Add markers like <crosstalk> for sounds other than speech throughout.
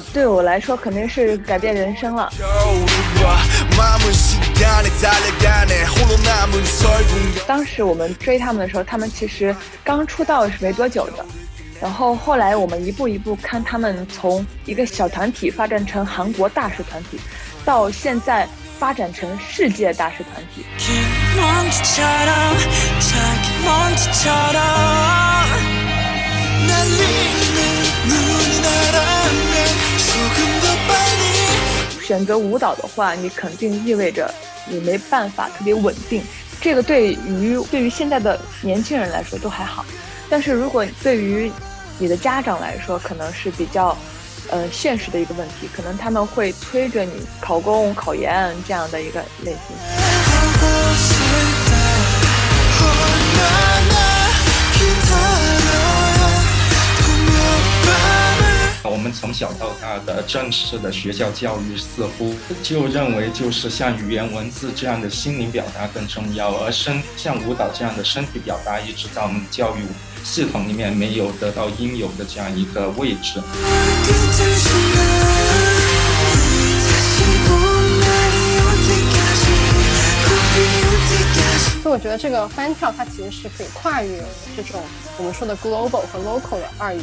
对我来说肯定是改变人生了。当时我们追他们的时候，他们其实刚出道是没多久的，然后后来我们一步一步看他们从一个小团体发展成韩国大师团体，到现在发展成世界大师团体。选择舞蹈的话，你肯定意味着你没办法特别稳定。这个对于对于现在的年轻人来说都还好，但是如果对于你的家长来说，可能是比较呃现实的一个问题，可能他们会催着你考公、考研这样的一个类型。我们从小到大的正式的学校教育似乎就认为，就是像语言文字这样的心灵表达更重要，而身像舞蹈这样的身体表达，一直在我们教育系统里面没有得到应有的这样一个位置。所以我觉得这个翻跳它其实是可以跨越这种我们说的 global 和 local 的二元。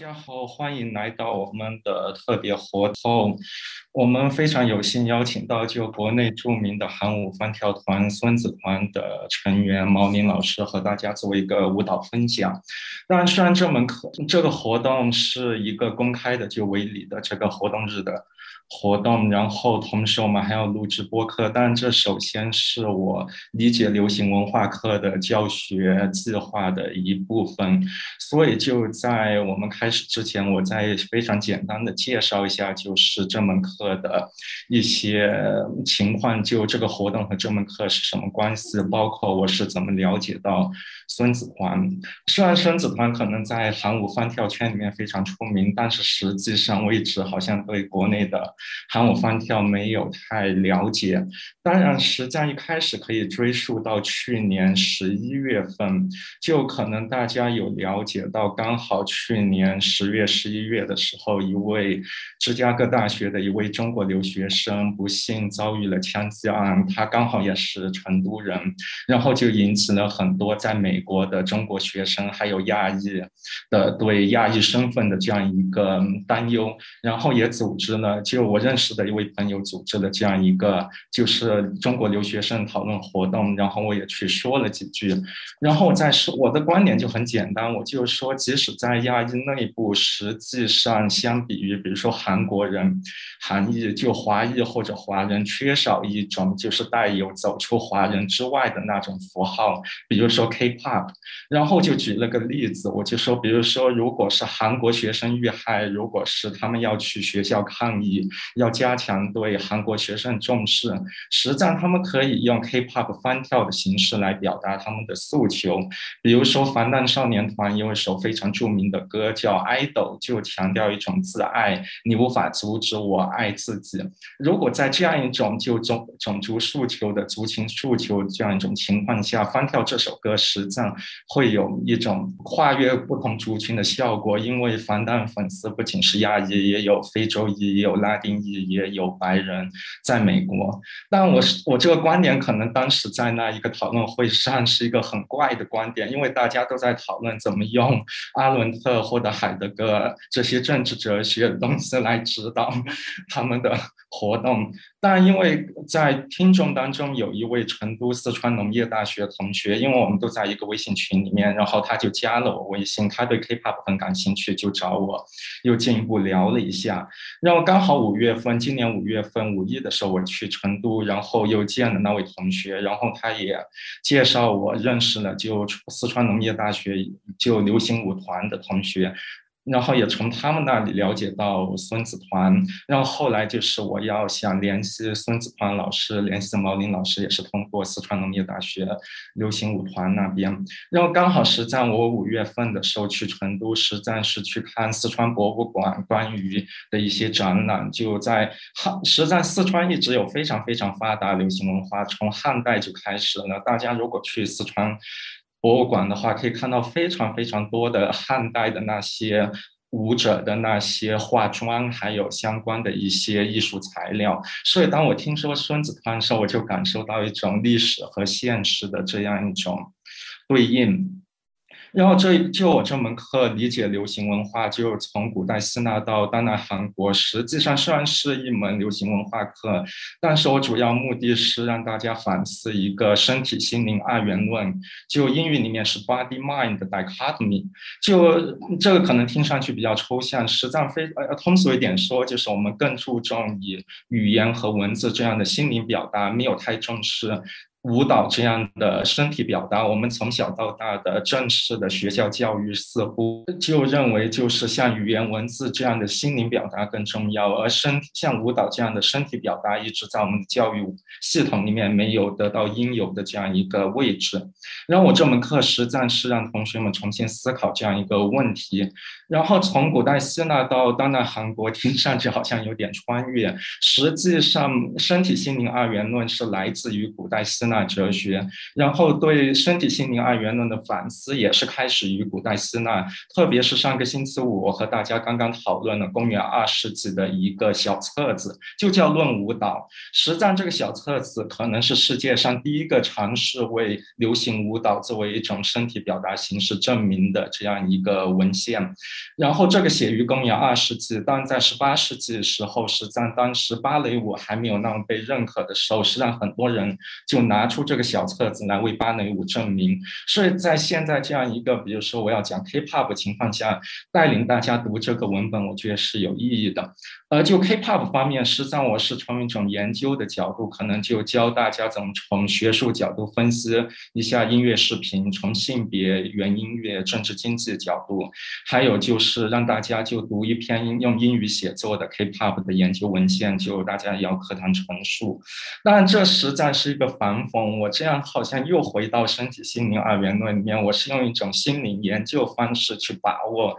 大家好，欢迎来到我们的特别活动。我们非常有幸邀请到就国内著名的韩舞翻跳团孙子团的成员毛宁老师和大家做一个舞蹈分享。那，虽然这门课这个活动是一个公开的就为礼的这个活动日的活动，然后同时我们还要录制播课，但这首先是我理解流行文化课的教学计划的一部分，所以就在我们开始之前，我再非常简单的介绍一下，就是这门课的一些情况，就这个活动和这门课是什么关系，包括我是怎么了解到孙子团。虽然孙子团可能在韩舞翻跳圈里面非常出名，但是实际上我一直好像对国内的韩舞翻跳没有太了解。当然，实际上一开始可以追溯到去年十一月份，就可能大家有了解到，刚好去年十月、十一月的时候，一位芝加哥大学的一位中国留学生不幸遭遇了枪击案，他刚好也是成都人，然后就引起了很多在美国的中国学生还有亚裔的对亚裔身份的这样一个担忧，然后也组织了，就我认识的一位朋友组织的这样一个就是中国留学生讨论活动，然后我也去说了几句，然后我再说我的观点就很简单，我就说，即使在亚裔内部，实际上相比于比如说韩国人、韩裔，就华裔或者华人缺少一种就是带有走出华人之外的那种符号，比如说 K-pop，然后就举了个例子，我就说，比如说如果是韩国学生遇害，如果是他们要去学校抗议，要加强对韩国学生重视，实际上他们可以用 K-pop 翻跳的形式来表达他们的诉求。比如说防弹少年团有一首非常著名的歌叫《idol》，就强调一种自爱，你无法阻止我爱自己。如果在这样一种就种种族诉求的族群诉求这样一种情况下，翻跳这首歌，实际上会有一种跨越不同族群的效果。因为防弹粉丝不仅是亚裔，也有非洲裔，也有拉丁裔，也有白人，在美国。但我是我这个观点，可能当时在那一个讨论会上是一个很怪的观点，因为大家都在讨论怎么用阿伦特或者海德格这些政治哲学的东西来指导他们的活动。但因为在听众当中有一位成都四川农业大学同学，因为我们都在一个微信群里面，然后他就加了我微信，他对 K-pop 很感兴趣，就找我又进一步聊了一下。然后刚好五月份，今年五月份五一的时候我去成都，然后又见了那位同学，然后他也介绍我认识了就四川农业大学就流行舞团的同学。然后也从他们那里了解到孙子团，然后后来就是我要想联系孙子团老师，联系毛林老师，也是通过四川农业大学流行舞团那边。然后刚好是在我五月份的时候去成都，实在是去看四川博物馆关于的一些展览。就在汉，实在四川一直有非常非常发达流行文化，从汉代就开始了。大家如果去四川。博物馆的话，可以看到非常非常多的汉代的那些舞者的那些化妆，还有相关的一些艺术材料。所以，当我听说孙子团的时候，我就感受到一种历史和现实的这样一种对应。然后这就我这门课理解流行文化，就从古代希腊到当代韩国，实际上虽然是一门流行文化课，但是我主要目的是让大家反思一个身体心灵二元论，就英语里面是 body mind dichotomy，就这个可能听上去比较抽象，实际上非呃通俗一点说，就是我们更注重以语言和文字这样的心灵表达，没有太重视。舞蹈这样的身体表达，我们从小到大的正式的学校教育似乎就认为，就是像语言文字这样的心灵表达更重要，而身像舞蹈这样的身体表达，一直在我们的教育系统里面没有得到应有的这样一个位置。然后我这门课实际上是让同学们重新思考这样一个问题。然后从古代希腊到当代韩国，听上去好像有点穿越，实际上身体心灵二元论是来自于古代希。腊哲学，然后对身体心灵二元论的反思也是开始于古代希腊，特别是上个星期五我和大家刚刚讨论了公元二世纪的一个小册子，就叫《论舞蹈》。实际上，这个小册子可能是世界上第一个尝试为流行舞蹈作为一种身体表达形式证明的这样一个文献。然后，这个写于公元二世纪，但在十八世纪的时候，实际上当时芭蕾舞还没有那么被认可的时候，实际上很多人就拿。拿出这个小册子来为芭蕾舞证明，所以在现在这样一个，比如说我要讲 K-pop 情况下，带领大家读这个文本，我觉得是有意义的。呃，就 K-pop 方面，实际上我是从一种研究的角度，可能就教大家怎么从学术角度分析一下音乐视频，从性别、原音乐、政治经济角度，还有就就是让大家就读一篇用英语写作的 K-pop 的研究文献，就大家也要课堂陈述。但，这实在是一个反讽。我这样好像又回到身体心灵二元论里面，我是用一种心灵研究方式去把握。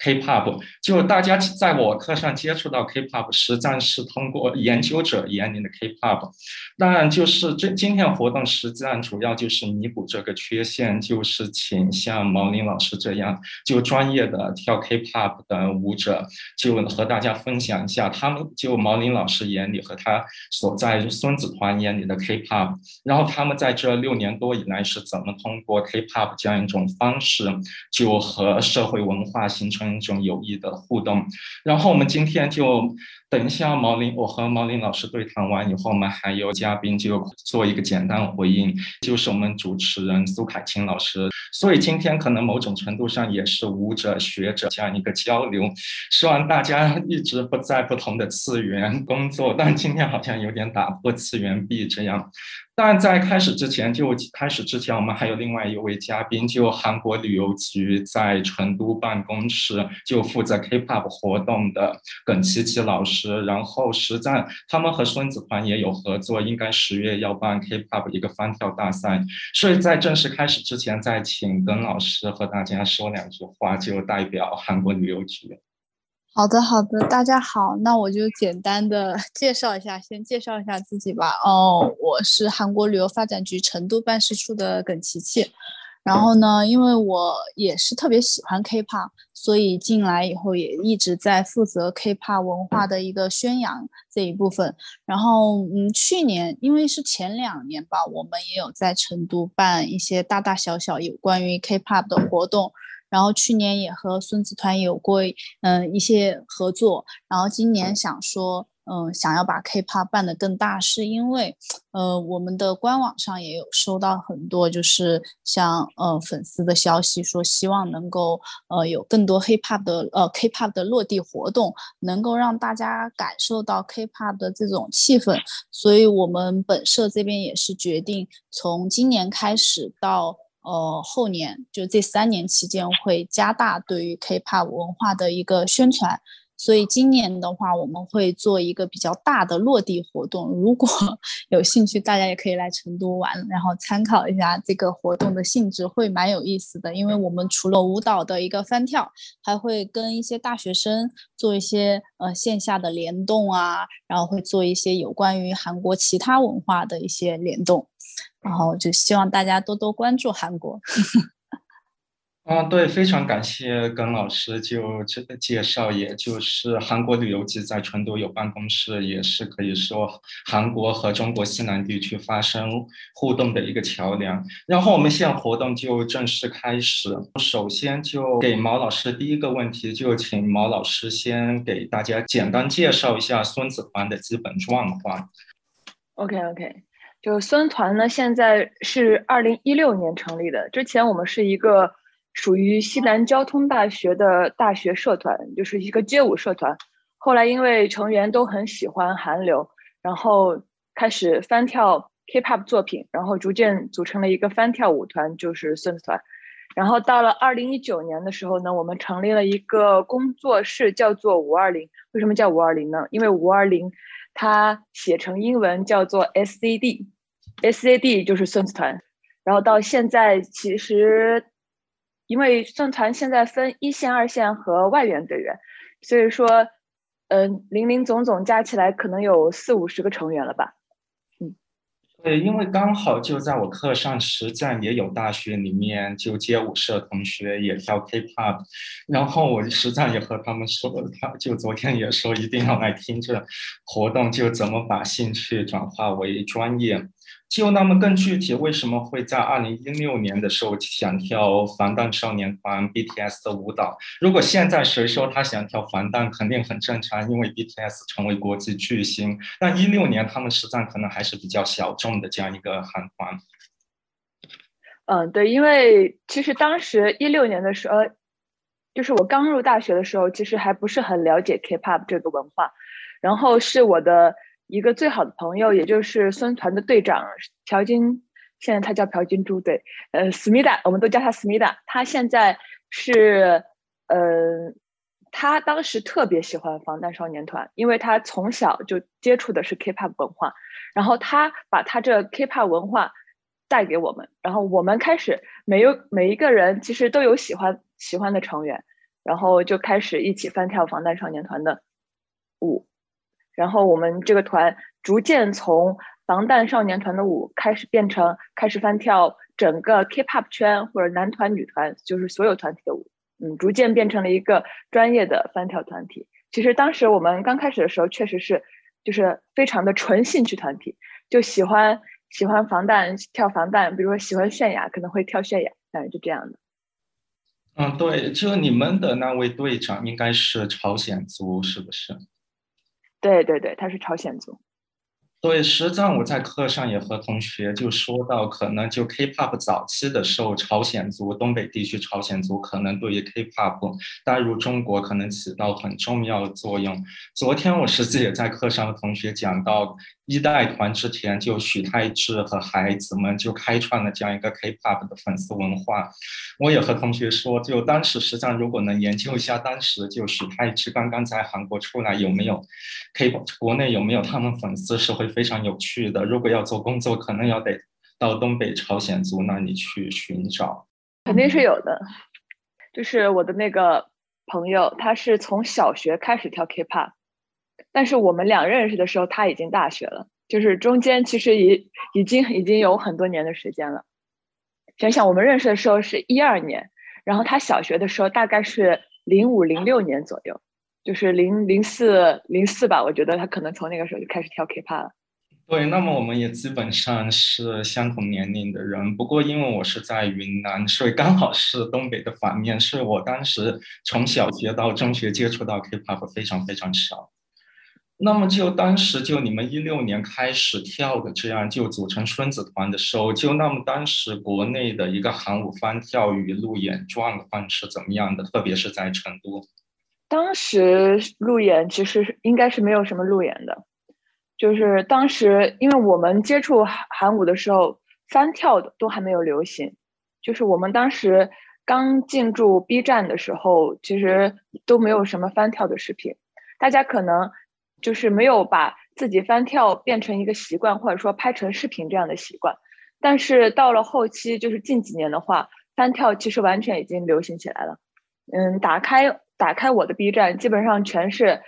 K-pop 就大家在我课上接触到 K-pop，实际上是通过研究者眼里的 K-pop。当然，就是这今天活动实际上主要就是弥补这个缺陷，就是请像毛宁老师这样就专业的跳 K-pop 的舞者，就和大家分享一下他们就毛宁老师眼里和他所在孙子团眼里的 K-pop，然后他们在这六年多以来是怎么通过 K-pop 这样一种方式，就和社会文化形成。一种有益的互动，然后我们今天就等一下毛林，我和毛林老师对谈完以后，我们还有嘉宾就做一个简单回应，就是我们主持人苏凯清老师。所以今天可能某种程度上也是舞者学者这样一个交流，希望大家一直不在不同的次元工作，但今天好像有点打破次元壁这样。但在开始之前，就开始之前，我们还有另外一位嘉宾，就韩国旅游局在成都办公室就负责 K-pop 活动的耿琪琪老师。然后实战，他们和孙子团也有合作，应该十月要办 K-pop 一个翻跳大赛。所以在正式开始之前，再请耿老师和大家说两句话，就代表韩国旅游局。好的，好的，大家好，那我就简单的 <laughs> 介绍一下，先介绍一下自己吧。哦，我是韩国旅游发展局成都办事处的耿琪琪。然后呢，因为我也是特别喜欢 K-pop，所以进来以后也一直在负责 K-pop 文化的一个宣扬这一部分。然后，嗯，去年因为是前两年吧，我们也有在成都办一些大大小小有关于 K-pop 的活动。然后去年也和孙子团有过嗯一些合作，然后今年想说嗯，想要把 K-pop 办得更大，是因为，呃，我们的官网上也有收到很多，就是像呃粉丝的消息，说希望能够呃有更多 Hip-hop 的呃 K-pop 的落地活动，能够让大家感受到 K-pop 的这种气氛。所以，我们本社这边也是决定从今年开始到呃后年，就这三年期间会加大对于 K-pop 文化的一个宣传。所以今年的话，我们会做一个比较大的落地活动。如果 <laughs> 有兴趣，大家也可以来成都玩，然后参考一下这个活动的性质，会蛮有意思的。因为我们除了舞蹈的一个翻跳，还会跟一些大学生做一些呃线下的联动啊，然后会做一些有关于韩国其他文化的一些联动，然后就希望大家多多关注韩国。<laughs> 啊，对，非常感谢耿老师就这个介绍，也就是韩国旅游局在成都有办公室，也是可以说韩国和中国西南地区发生互动的一个桥梁。然后我们现在活动就正式开始，首先就给毛老师第一个问题，就请毛老师先给大家简单介绍一下孙子团的基本状况。OK OK，就孙团呢，现在是二零一六年成立的，之前我们是一个。属于西南交通大学的大学社团，就是一个街舞社团。后来因为成员都很喜欢韩流，然后开始翻跳 K-pop 作品，然后逐渐组成了一个翻跳舞团，就是孙子团。然后到了二零一九年的时候呢，我们成立了一个工作室，叫做五二零。为什么叫五二零呢？因为五二零它写成英文叫做 SCD，SCD 就是孙子团。然后到现在其实。因为社团现在分一线、二线和外援队员，所以说，嗯，零零总总加起来可能有四五十个成员了吧。嗯，对，因为刚好就在我课上实战也有大学里面就街舞社同学也跳 K-pop，然后我实战也和他们说，他就昨天也说一定要来听这活动，就怎么把兴趣转化为专业。就那么更具体，为什么会在二零一六年的时候想跳防弹少年团 BTS 的舞蹈？如果现在谁说他想跳防弹，肯定很正常，因为 BTS 成为国际巨星。但一六年他们实战可能还是比较小众的这样一个韩团。嗯，对，因为其实当时一六年的时候，就是我刚入大学的时候，其实还不是很了解 K-pop 这个文化，然后是我的。一个最好的朋友，也就是孙团的队长朴金，现在他叫朴金珠，对，呃，思密达，我们都叫他思密达。他现在是，呃，他当时特别喜欢防弹少年团，因为他从小就接触的是 K-pop 文化，然后他把他这 K-pop 文化带给我们，然后我们开始每有每一个人其实都有喜欢喜欢的成员，然后就开始一起翻跳防弹少年团的舞。然后我们这个团逐渐从防弹少年团的舞开始变成开始翻跳整个 K-pop 圈或者男团女团，就是所有团体的舞，嗯，逐渐变成了一个专业的翻跳团体。其实当时我们刚开始的时候，确实是就是非常的纯兴趣团体，就喜欢喜欢防弹跳防弹，比如说喜欢泫雅可能会跳泫雅，反正就这样的。嗯，对，就你们的那位队长应该是朝鲜族，是不是？对对对，他是朝鲜族。对，实际上我在课上也和同学就说到，可能就 K-pop 早期的时候，朝鲜族东北地区朝鲜族可能对于 K-pop 带入中国可能起到很重要的作用。昨天我实际也在课上和同学讲到。一代团之前就许太志和孩子们就开创了这样一个 K-pop 的粉丝文化。我也和同学说，就当时实际上如果能研究一下，当时就许太志刚刚在韩国出来有没有 K-pop，国内有没有他们粉丝是会非常有趣的。如果要做工作，可能要得到东北朝鲜族那里去寻找。肯定是有的，就是我的那个朋友，他是从小学开始跳 K-pop。但是我们俩认识的时候，他已经大学了，就是中间其实已已经已经有很多年的时间了。想想我们认识的时候是一二年，然后他小学的时候大概是零五零六年左右，就是零零四零四吧，我觉得他可能从那个时候就开始跳 K-pop 了。对，那么我们也基本上是相同年龄的人，不过因为我是在云南，所以刚好是东北的反面，所以我当时从小学到中学接触到 K-pop 非常非常少。那么就当时就你们一六年开始跳的，这样就组成孙子团的时候，就那么当时国内的一个韩舞翻跳与路演状况是怎么样的？特别是在成都，当时路演其实应该是没有什么路演的，就是当时因为我们接触韩韩舞的时候，翻跳的都还没有流行，就是我们当时刚进驻 B 站的时候，其实都没有什么翻跳的视频，大家可能。就是没有把自己翻跳变成一个习惯，或者说拍成视频这样的习惯。但是到了后期，就是近几年的话，翻跳其实完全已经流行起来了。嗯，打开打开我的 B 站，基本上全是，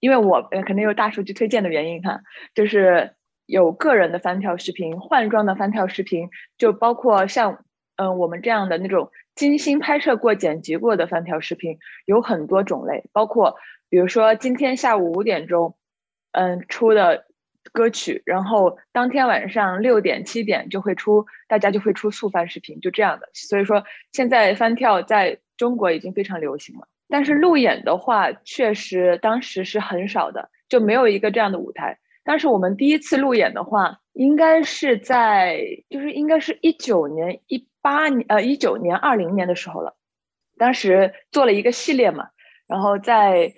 因为我肯定有大数据推荐的原因哈，就是有个人的翻跳视频、换装的翻跳视频，就包括像嗯我们这样的那种精心拍摄过、剪辑过的翻跳视频，有很多种类，包括。比如说今天下午五点钟，嗯出的歌曲，然后当天晚上六点七点就会出，大家就会出速翻视频，就这样的。所以说现在翻跳在中国已经非常流行了，但是路演的话，确实当时是很少的，就没有一个这样的舞台。但是我们第一次路演的话，应该是在就是应该是一九年一八年呃一九年二零年的时候了，当时做了一个系列嘛，然后在。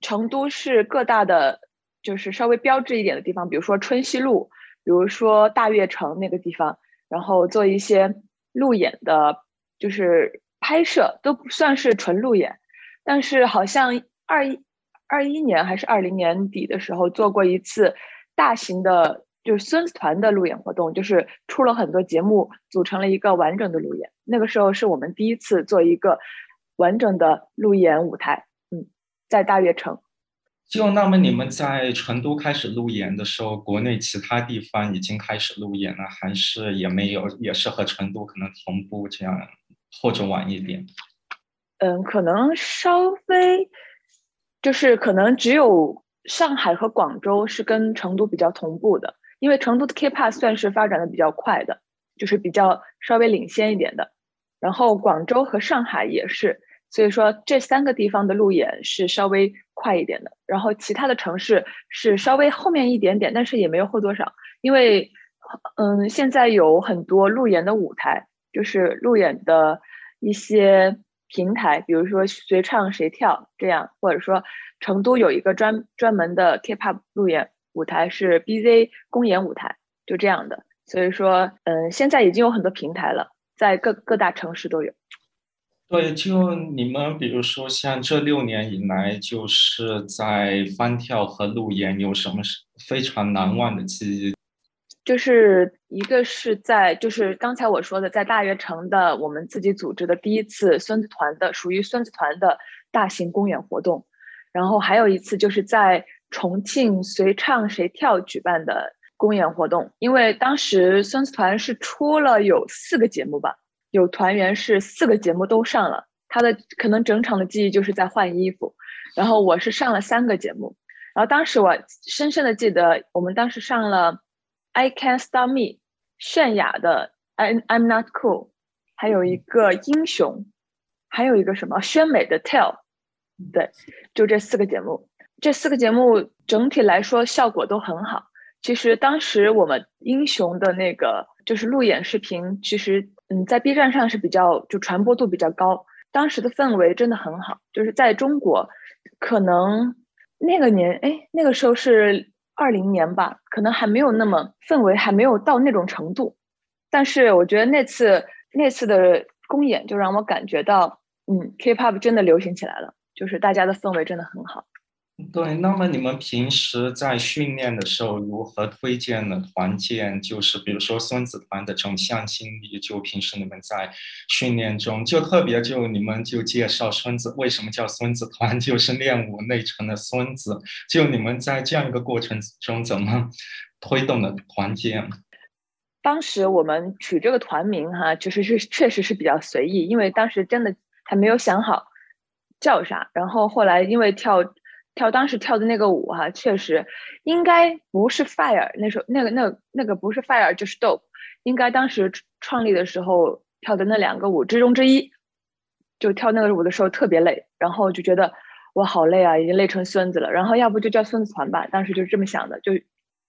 成都市各大的，就是稍微标志一点的地方，比如说春熙路，比如说大悦城那个地方，然后做一些路演的，就是拍摄都不算是纯路演，但是好像二一二一年还是二零年底的时候做过一次大型的，就是孙子团的路演活动，就是出了很多节目，组成了一个完整的路演。那个时候是我们第一次做一个完整的路演舞台。在大悦城，就那么你们在成都开始路演的时候，国内其他地方已经开始路演了，还是也没有，也是和成都可能同步这样，或者晚一点？嗯，可能稍微，就是可能只有上海和广州是跟成都比较同步的，因为成都的 K-pop 算是发展的比较快的，就是比较稍微领先一点的，然后广州和上海也是。所以说这三个地方的路演是稍微快一点的，然后其他的城市是稍微后面一点点，但是也没有后多少。因为，嗯，现在有很多路演的舞台，就是路演的一些平台，比如说随唱随跳这样，或者说成都有一个专专门的 K-pop 路演舞台是 BZ 公演舞台，就这样的。所以说，嗯，现在已经有很多平台了，在各各大城市都有。对，就你们，比如说像这六年以来，就是在翻跳和路演有什么非常难忘的记忆？就是一个是在，就是刚才我说的，在大悦城的我们自己组织的第一次孙子团的属于孙子团的大型公演活动，然后还有一次就是在重庆随唱随跳举办的公演活动，因为当时孙子团是出了有四个节目吧。有团员是四个节目都上了，他的可能整场的记忆就是在换衣服，然后我是上了三个节目，然后当时我深深的记得，我们当时上了《I Can't Stop Me》，泫雅的《I I'm Not Cool》，还有一个英雄，还有一个什么宣美的《Tell》，对，就这四个节目，这四个节目整体来说效果都很好。其实当时我们英雄的那个就是路演视频，其实。嗯，在 B 站上是比较就传播度比较高，当时的氛围真的很好。就是在中国，可能那个年，哎，那个时候是二零年吧，可能还没有那么氛围，还没有到那种程度。但是我觉得那次那次的公演就让我感觉到，嗯，K-pop 真的流行起来了，就是大家的氛围真的很好。对，那么你们平时在训练的时候如何推荐的团建？就是比如说孙子团的这种向心力，就平时你们在训练中，就特别就你们就介绍孙子为什么叫孙子团，<laughs> 就是练武内城的孙子。就你们在这样一个过程中怎么推动的团建？当时我们取这个团名哈，就是是确实是比较随意，因为当时真的还没有想好叫啥。然后后来因为跳。跳当时跳的那个舞哈，确实应该不是 fire 那时候那个那个那个不是 fire 就是 dope，应该当时创立的时候跳的那两个舞之中之一，就跳那个舞的时候特别累，然后就觉得我好累啊，已经累成孙子了。然后要不就叫孙子团吧，当时就这么想的，就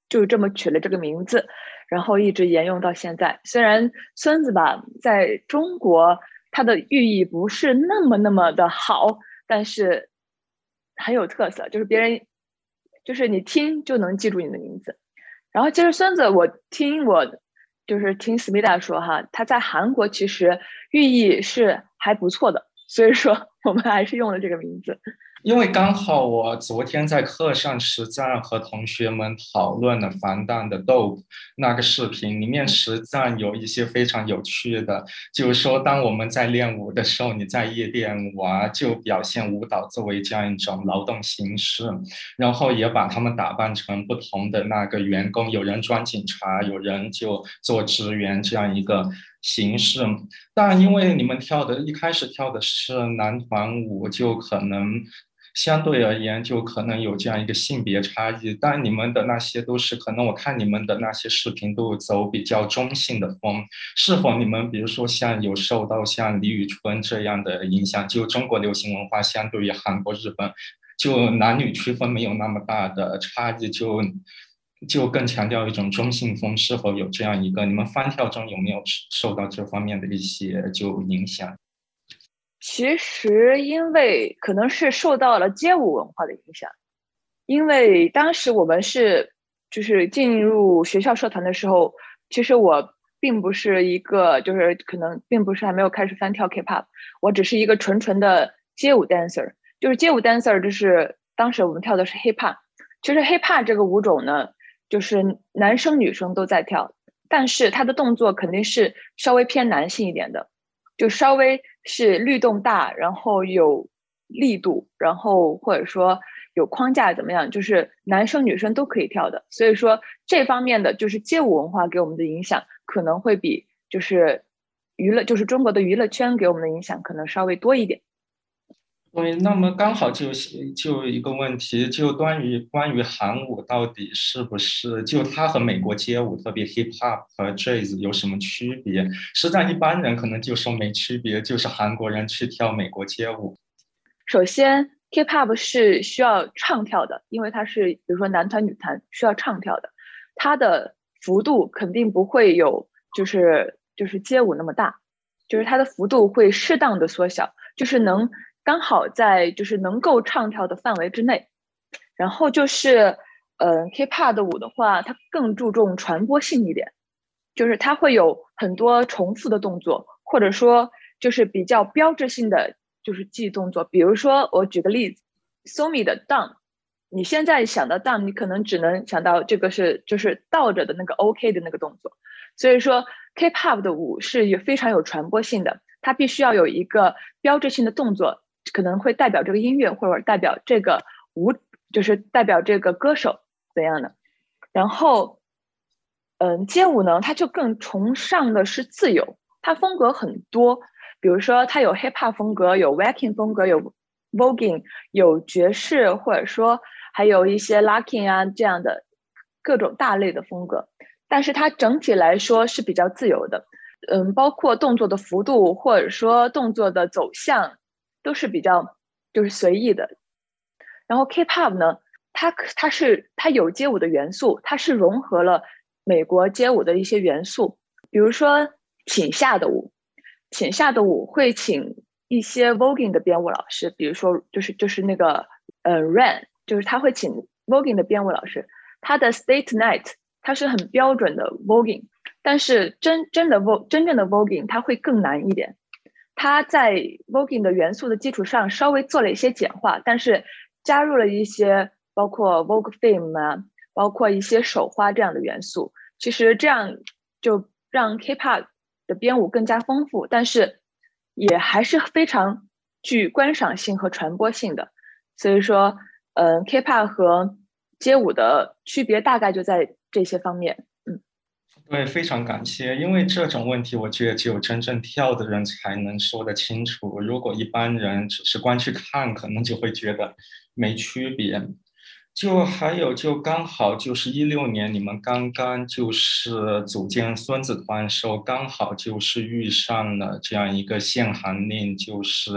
就这么取了这个名字，然后一直沿用到现在。虽然孙子吧，在中国它的寓意不是那么那么的好，但是很有特色，就是别人就是你听就能记住你的名字。然后其实孙子，我听我就是听思密达说哈，他在韩国其实寓意是还不错的，所以说 <laughs> 我们还是用了这个名字。因为刚好我昨天在课上实战和同学们讨论了防弹的 Dope 那个视频，里面实战有一些非常有趣的，就是说当我们在练舞的时候，你在夜店玩就表现舞蹈作为这样一种劳动形式，然后也把他们打扮成不同的那个员工，有人装警察，有人就做职员这样一个形式。但因为你们跳的一开始跳的是男团舞，就可能。相对而言，就可能有这样一个性别差异，但你们的那些都是可能，我看你们的那些视频都走比较中性的风，是否你们比如说像有受到像李宇春这样的影响？就中国流行文化相对于韩国、日本，就男女区分没有那么大的差异，就就更强调一种中性风，是否有这样一个？你们翻跳中有没有受到这方面的一些就影响？其实，因为可能是受到了街舞文化的影响，因为当时我们是就是进入学校社团的时候，其实我并不是一个就是可能并不是还没有开始翻跳 K-pop，我只是一个纯纯的街舞 dancer，就是街舞 dancer，就是当时我们跳的是 hip hop，其实 hip hop 这个舞种呢，就是男生女生都在跳，但是它的动作肯定是稍微偏男性一点的，就稍微。是律动大，然后有力度，然后或者说有框架怎么样？就是男生女生都可以跳的。所以说这方面的就是街舞文化给我们的影响，可能会比就是娱乐，就是中国的娱乐圈给我们的影响可能稍微多一点。对，那么刚好就是就一个问题，就关于关于韩舞到底是不是就它和美国街舞，特别 hip hop 和 jazz 有什么区别？实在一般人可能就说没区别，就是韩国人去跳美国街舞。首先，hip hop 是需要唱跳的，因为它是比如说男团女团需要唱跳的，它的幅度肯定不会有就是就是街舞那么大，就是它的幅度会适当的缩小，就是能。刚好在就是能够唱跳的范围之内，然后就是，嗯，K-pop 的舞的话，它更注重传播性一点，就是它会有很多重复的动作，或者说就是比较标志性的就是记忆动作。比如说，我举个例子，Somi 的 down，你现在想到 down，你可能只能想到这个是就是倒着的那个 OK 的那个动作。所以说，K-pop 的舞是有非常有传播性的，它必须要有一个标志性的动作。可能会代表这个音乐，或者代表这个舞，就是代表这个歌手怎样的。然后，嗯，街舞呢，它就更崇尚的是自由，它风格很多，比如说它有 hip hop 风格，有 w a k i n g 风格，有 voguing，有爵士，或者说还有一些 locking 啊这样的各种大类的风格。但是它整体来说是比较自由的，嗯，包括动作的幅度，或者说动作的走向。都是比较就是随意的，然后 K-pop 呢，它它是它有街舞的元素，它是融合了美国街舞的一些元素，比如说请下的舞，请下的舞会请一些 voguing 的编舞老师，比如说就是就是那个呃 RAN 就是他会请 voguing 的编舞老师，他的 State Night 它是很标准的 voguing，但是真真的 vog 真正的 voguing 它会更难一点。他在 voguing 的元素的基础上稍微做了一些简化，但是加入了一些包括 vogue theme 啊，包括一些手花这样的元素。其实这样就让 K-pop 的编舞更加丰富，但是也还是非常具观赏性和传播性的。所以说，嗯，K-pop 和街舞的区别大概就在这些方面。对，非常感谢。因为这种问题，我觉得只有真正跳的人才能说得清楚。如果一般人只是光去看，可能就会觉得没区别。就还有，就刚好就是一六年，你们刚刚就是组建孙子团的时候，刚好就是遇上了这样一个限韩令，就是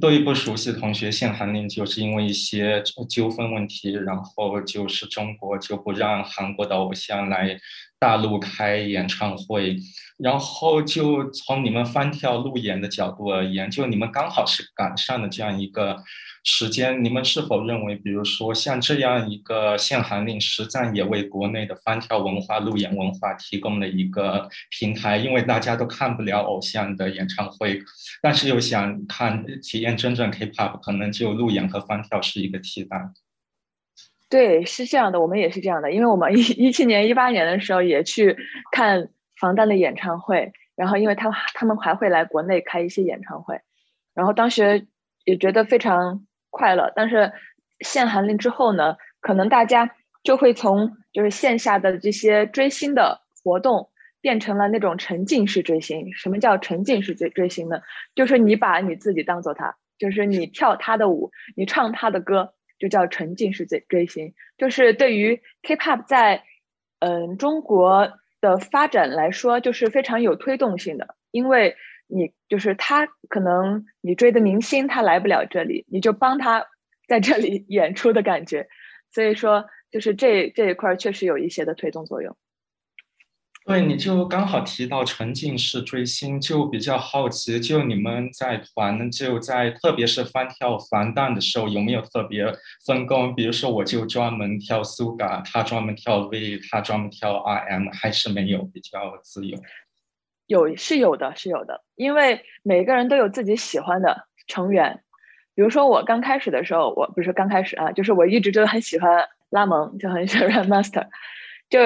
对于不熟悉的同学，限韩令就是因为一些纠纷问题，然后就是中国就不让韩国的偶像来大陆开演唱会，然后就从你们翻跳路演的角度而言，就你们刚好是赶上了这样一个。时间，你们是否认为，比如说像这样一个限韩令，实在也为国内的翻跳文化、路演文化提供了一个平台？因为大家都看不了偶像的演唱会，但是又想看体验真正 K-pop，可能就路演和翻跳是一个替代。对，是这样的，我们也是这样的，因为我们一一七年、一八年的时候也去看防弹的演唱会，然后因为他他们还会来国内开一些演唱会，然后当时也觉得非常。快乐，但是限韩令之后呢，可能大家就会从就是线下的这些追星的活动，变成了那种沉浸式追星。什么叫沉浸式追追星呢？就是你把你自己当做他，就是你跳他的舞，你唱他的歌，就叫沉浸式追追星。就是对于 K-pop 在嗯中国的发展来说，就是非常有推动性的，因为。你就是他，可能你追的明星他来不了这里，你就帮他 <laughs> 在这里 <laughs> 演出的感觉，所以说就是这这一块确实有一些的推动作用。对，你就刚好提到沉浸式追星，就比较好奇，就你们在团就在特别是翻跳防弹的时候，有没有特别分工？比如说我就专门跳苏嘎，他专门跳 V，他专门跳 RM，还是没有比较自由？有是有的，是有的，因为每个人都有自己喜欢的成员。比如说我刚开始的时候，我不是刚开始啊，就是我一直就很喜欢拉蒙，就很喜欢 <laughs> Master。就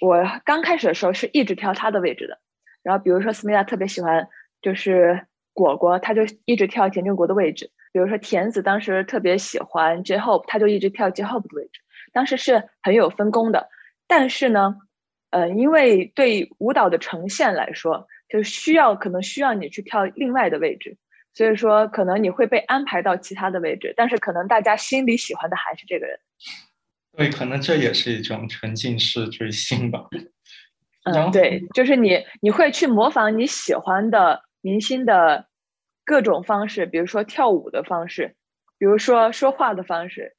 我刚开始的时候是一直跳他的位置的。然后比如说思密达特别喜欢就是果果，他就一直跳田正国的位置。比如说田子当时特别喜欢 J Hope，他就一直跳 J Hope 的位置。当时是很有分工的，但是呢。呃，因为对舞蹈的呈现来说，就需要可能需要你去跳另外的位置，所以说可能你会被安排到其他的位置，但是可能大家心里喜欢的还是这个人。对，可能这也是一种沉浸式追星吧。<laughs> 嗯，对，就是你你会去模仿你喜欢的明星的各种方式，比如说跳舞的方式，比如说说话的方式。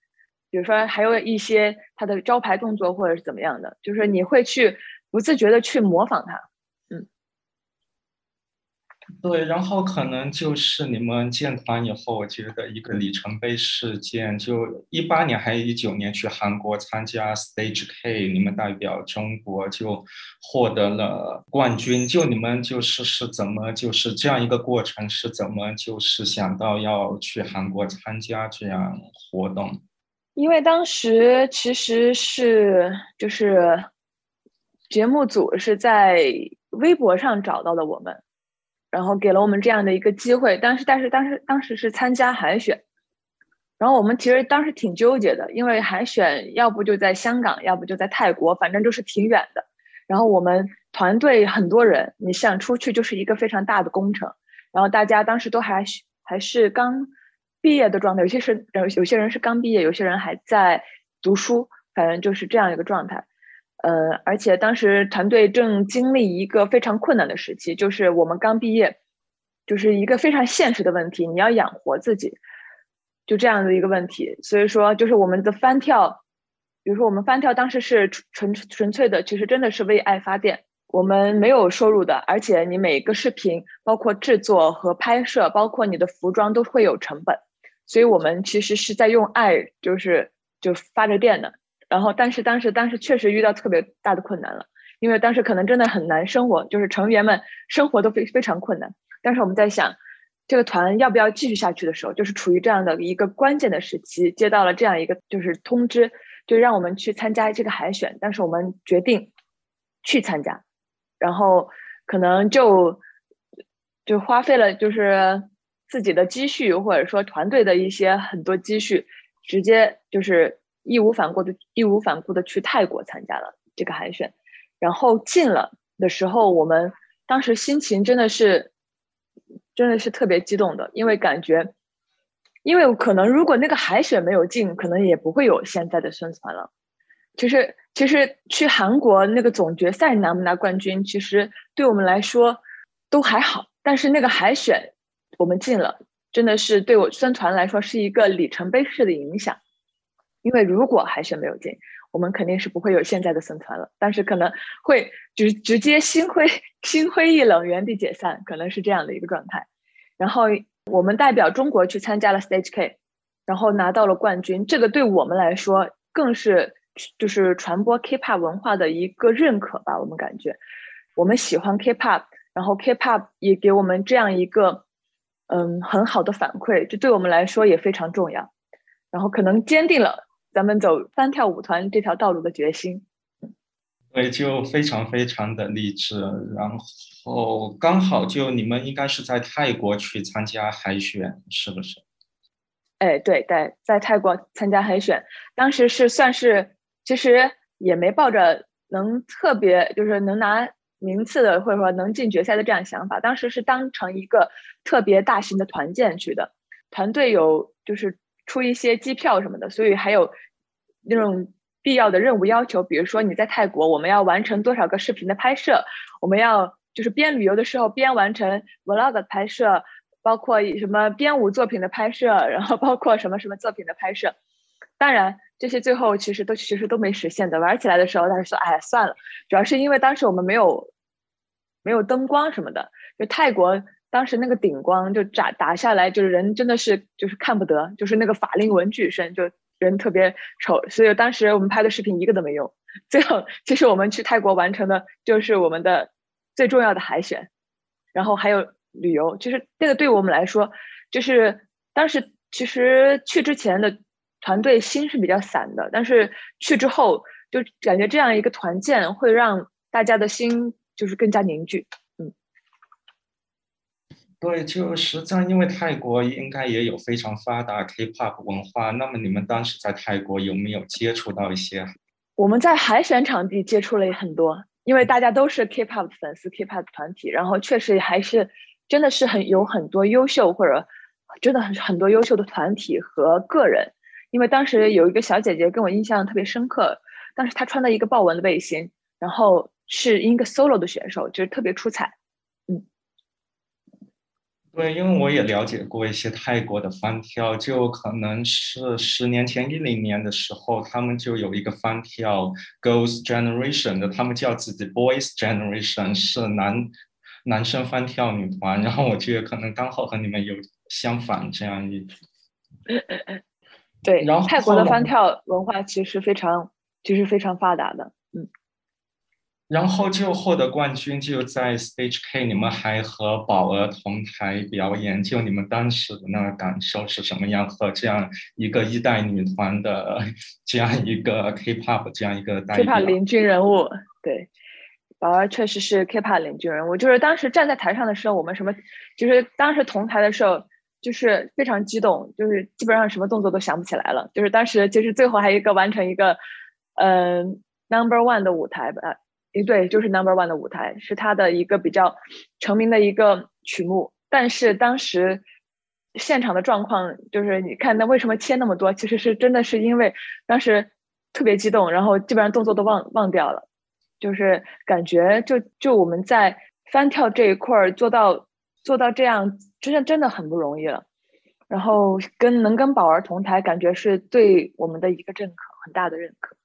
比如说，还有一些他的招牌动作，或者是怎么样的，就是你会去不自觉的去模仿他，嗯，对。然后可能就是你们建团以后，我觉得一个里程碑事件，就一八年还有一九年去韩国参加 Stage K，你们代表中国就获得了冠军。就你们就是是怎么就是这样一个过程，是怎么就是想到要去韩国参加这样活动？因为当时其实是就是节目组是在微博上找到的我们，然后给了我们这样的一个机会。但是但是当时当时是参加海选，然后我们其实当时挺纠结的，因为海选要不就在香港，要不就在泰国，反正就是挺远的。然后我们团队很多人，你想出去就是一个非常大的工程。然后大家当时都还还是刚。毕业的状态，有些是有有些人是刚毕业，有些人还在读书，反正就是这样一个状态。呃，而且当时团队正经历一个非常困难的时期，就是我们刚毕业，就是一个非常现实的问题，你要养活自己，就这样的一个问题。所以说，就是我们的翻跳，比如说我们翻跳当时是纯纯粹的，其实真的是为爱发电，我们没有收入的，而且你每个视频，包括制作和拍摄，包括你的服装都会有成本。所以我们其实是在用爱，就是就发着电的。然后，但是当时当时确实遇到特别大的困难了，因为当时可能真的很难生活，就是成员们生活都非非常困难。但是我们在想，这个团要不要继续下去的时候，就是处于这样的一个关键的时期，接到了这样一个就是通知，就让我们去参加这个海选。但是我们决定去参加，然后可能就就花费了就是。自己的积蓄，或者说团队的一些很多积蓄，直接就是义无反顾的、义无反顾的去泰国参加了这个海选，然后进了的时候，我们当时心情真的是，真的是特别激动的，因为感觉，因为可能如果那个海选没有进，可能也不会有现在的宣传了。其实，其实去韩国那个总决赛拿不拿冠军，其实对我们来说都还好，但是那个海选。我们进了，真的是对我宣传来说是一个里程碑式的影响。因为如果海选没有进，我们肯定是不会有现在的孙团了，但是可能会就是直接心灰心灰意冷，原地解散，可能是这样的一个状态。然后我们代表中国去参加了 Stage K，然后拿到了冠军，这个对我们来说更是就是传播 K-pop 文化的一个认可吧。我们感觉我们喜欢 K-pop，然后 K-pop 也给我们这样一个嗯很好的反馈，这对我们来说也非常重要。然后可能坚定了。咱们走翻跳舞团这条道路的决心，对，就非常非常的励志。然后刚好就你们应该是在泰国去参加海选，是不是？哎，对，对在泰国参加海选，当时是算是其实也没抱着能特别就是能拿名次的或者说能进决赛的这样想法，当时是当成一个特别大型的团建去的，团队有就是。出一些机票什么的，所以还有那种必要的任务要求，比如说你在泰国，我们要完成多少个视频的拍摄，我们要就是边旅游的时候边完成 vlog 的拍摄，包括什么编舞作品的拍摄，然后包括什么什么作品的拍摄。当然，这些最后其实都其实都没实现的。玩起来的时候，他说：“哎，算了。”主要是因为当时我们没有没有灯光什么的，就泰国。当时那个顶光就打打下来，就是人真的是就是看不得，就是那个法令纹巨深，就人特别丑。所以当时我们拍的视频一个都没用。最后，其实我们去泰国完成的就是我们的最重要的海选，然后还有旅游。其实这个对我们来说，就是当时其实去之前的团队心是比较散的，但是去之后就感觉这样一个团建会让大家的心就是更加凝聚。对，就实在因为泰国应该也有非常发达 K-pop 文化。那么你们当时在泰国有没有接触到一些？我们在海选场地接触了很多，因为大家都是 K-pop 粉丝，K-pop 团体，然后确实还是真的是很有很多优秀或者真的很很多优秀的团体和个人。因为当时有一个小姐姐跟我印象特别深刻，当时她穿的一个豹纹的背心，然后是一个 solo 的选手，就是特别出彩。对，因为我也了解过一些泰国的翻跳，就可能是十年前一零年的时候，他们就有一个翻跳 Girls Generation 的，他们叫自己 Boys Generation，是男男生翻跳女团。然后我觉得可能刚好和你们有相反这样一。对，然后泰国的翻跳文化其实非常，其实非常发达的，嗯。然后就获得冠军，就在 Stage K，你们还和宝儿同台表演，就你们当时的那个感受是什么样？和这样一个一代女团的这样一个 K-pop 这样一个代，K-pop 领军人物，对，宝儿确实是 K-pop 领军人物。就是当时站在台上的时候，我们什么，就是当时同台的时候，就是非常激动，就是基本上什么动作都想不起来了。就是当时就是最后还有一个完成一个，嗯，Number One 的舞台吧。对，就是 Number One 的舞台，是他的一个比较成名的一个曲目。但是当时现场的状况，就是你看那为什么切那么多？其实是真的是因为当时特别激动，然后基本上动作都忘忘掉了，就是感觉就就我们在翻跳这一块儿做到做到这样，真的真的很不容易了。然后跟能跟宝儿同台，感觉是对我们的一个认可，很大的认可。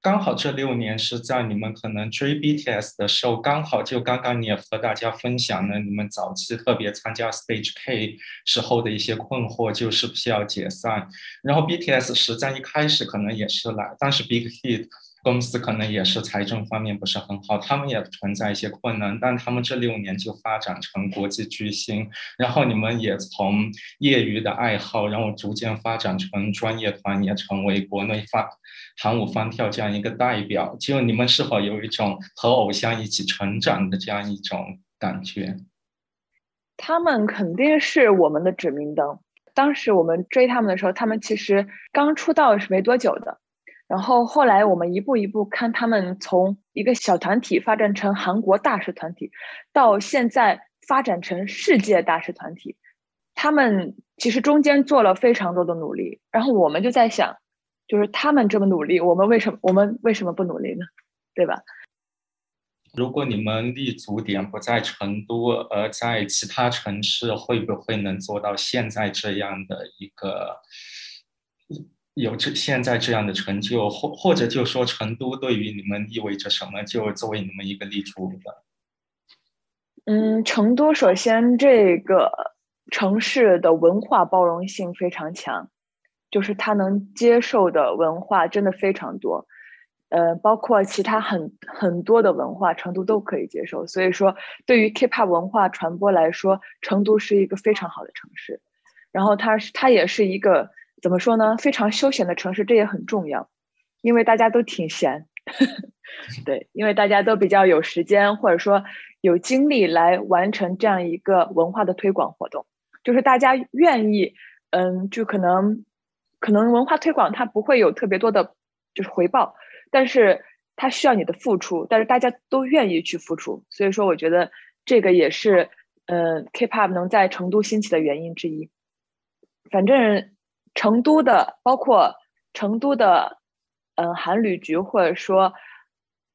刚好这六年是在你们可能追 BTS 的时候，刚好就刚刚你也和大家分享了你们早期特别参加 Stage K 时候的一些困惑，就是不是要解散。然后 BTS 实战一开始可能也是来，但是 Big Hit。公司可能也是财政方面不是很好，他们也存在一些困难，但他们这六年就发展成国际巨星，然后你们也从业余的爱好，然后逐渐发展成专业团，也成为国内翻韩舞翻跳这样一个代表。就你们是否有一种和偶像一起成长的这样一种感觉？他们肯定是我们的指明灯。当时我们追他们的时候，他们其实刚出道是没多久的。然后后来我们一步一步看他们从一个小团体发展成韩国大师团体，到现在发展成世界大师团体，他们其实中间做了非常多的努力。然后我们就在想，就是他们这么努力，我们为什么我们为什么不努力呢？对吧？如果你们立足点不在成都，而在其他城市，会不会能做到现在这样的一个有这现在这样的成就？或或者就说成都对于你们意味着什么？就作为你们一个立足的。嗯，成都首先这个城市的文化包容性非常强，就是它能接受的文化真的非常多。呃，包括其他很很多的文化，成都都可以接受。所以说，对于 K-pop 文化传播来说，成都是一个非常好的城市。然后它是它也是一个怎么说呢？非常休闲的城市，这也很重要，因为大家都挺闲。<laughs> 对，因为大家都比较有时间，或者说有精力来完成这样一个文化的推广活动，就是大家愿意，嗯，就可能可能文化推广它不会有特别多的，就是回报。但是它需要你的付出，但是大家都愿意去付出，所以说我觉得这个也是，嗯，K-pop 能在成都兴起的原因之一。反正成都的，包括成都的，嗯，韩旅局或者说，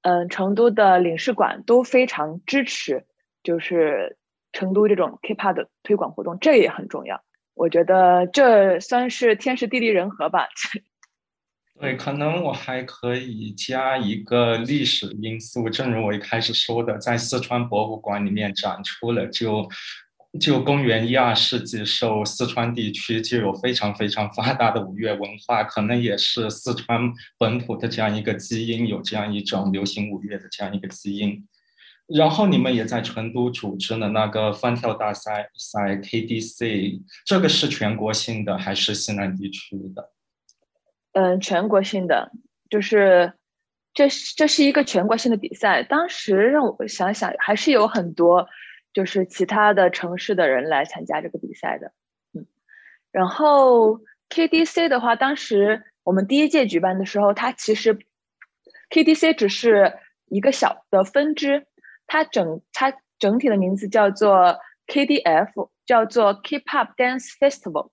嗯，成都的领事馆都非常支持，就是成都这种 K-pop 的推广活动，这也很重要。我觉得这算是天时地利人和吧。<laughs> 对，可能我还可以加一个历史因素。正如我一开始说的，在四川博物馆里面展出了，就就公元一二世纪时候，四川地区就有非常非常发达的五月文化，可能也是四川本土的这样一个基因，有这样一种流行五月的这样一个基因。然后你们也在成都组织了那个翻跳大赛赛 KDC，这个是全国性的还是西南地区的？嗯，全国性的，就是这是这是一个全国性的比赛。当时让我想想，还是有很多就是其他的城市的人来参加这个比赛的。嗯，然后 KDC 的话，当时我们第一届举办的时候，它其实 KDC 只是一个小的分支，它整它整体的名字叫做 KDF，叫做 K-pop Dance Festival。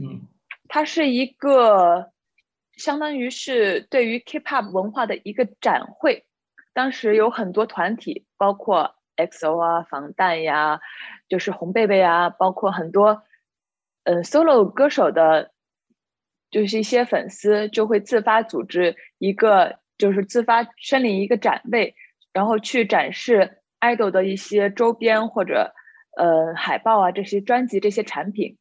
嗯，它是一个。相当于是对于 K-pop 文化的一个展会，当时有很多团体，包括 XO 啊、防弹呀，就是红贝贝啊，包括很多嗯 solo 歌手的，就是一些粉丝就会自发组织一个，就是自发申领一个展位，然后去展示 idol 的一些周边或者呃海报啊这些专辑这些产品。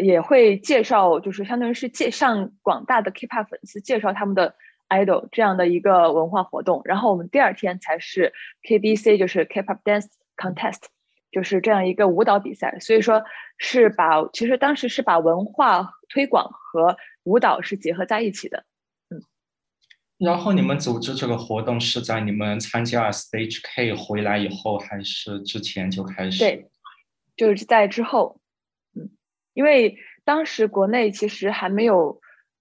也会介绍，就是相当于是介向广大的 K-pop 粉丝介绍他们的 idol 这样的一个文化活动。然后我们第二天才是 KDC，就是 K-pop Dance Contest，就是这样一个舞蹈比赛。所以说是把，其实当时是把文化推广和舞蹈是结合在一起的。嗯。然后你们组织这个活动是在你们参加 Stage K 回来以后，还是之前就开始？对，就是在之后。嗯因为当时国内其实还没有，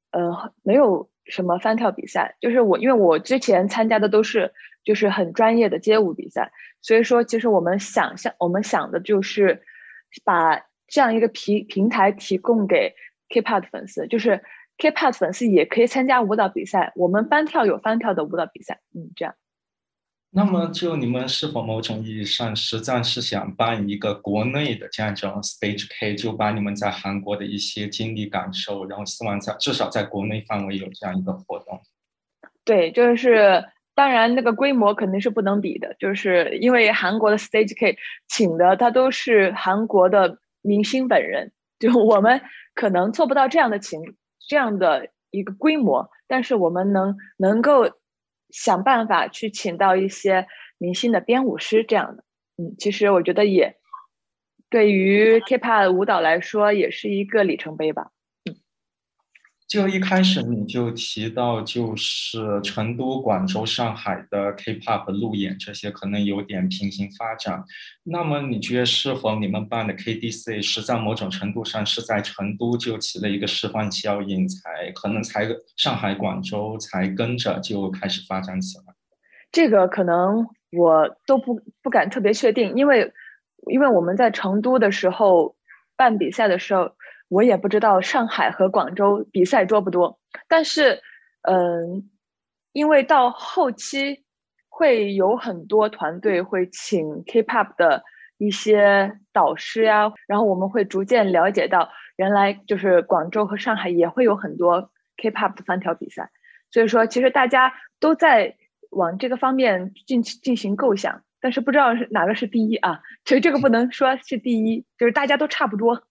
呃，没有什么翻跳比赛。就是我，因为我之前参加的都是就是很专业的街舞比赛，所以说其实我们想象，我们想的就是把这样一个平平台提供给 K-pop 粉丝，就是 K-pop 粉丝也可以参加舞蹈比赛。我们翻跳有翻跳的舞蹈比赛，嗯，这样。那么，就你们是否某种意义上实在是想办一个国内的这样一种 Stage K，就把你们在韩国的一些经历感受，然后希望在至少在国内范围有这样一个活动？对，就是当然那个规模肯定是不能比的，就是因为韩国的 Stage K 请的他都是韩国的明星本人，就我们可能做不到这样的情这样的一个规模，但是我们能能够。想办法去请到一些明星的编舞师，这样的，嗯，其实我觉得也对于 K-pop 舞蹈来说也是一个里程碑吧。就一开始你就提到，就是成都、广州、上海的 K-pop 路演这些可能有点平行发展。那么你觉得是否你们办的 KDC 是在某种程度上是在成都就起了一个示范效应，才可能才上海、广州才跟着就开始发展起来？这个可能我都不不敢特别确定，因为因为我们在成都的时候办比赛的时候。我也不知道上海和广州比赛多不多，但是，嗯，因为到后期会有很多团队会请 K-pop 的一些导师呀，然后我们会逐渐了解到，原来就是广州和上海也会有很多 K-pop 的翻跳比赛。所以说，其实大家都在往这个方面进进行构想，但是不知道是哪个是第一啊？其实这个不能说是第一，就是大家都差不多。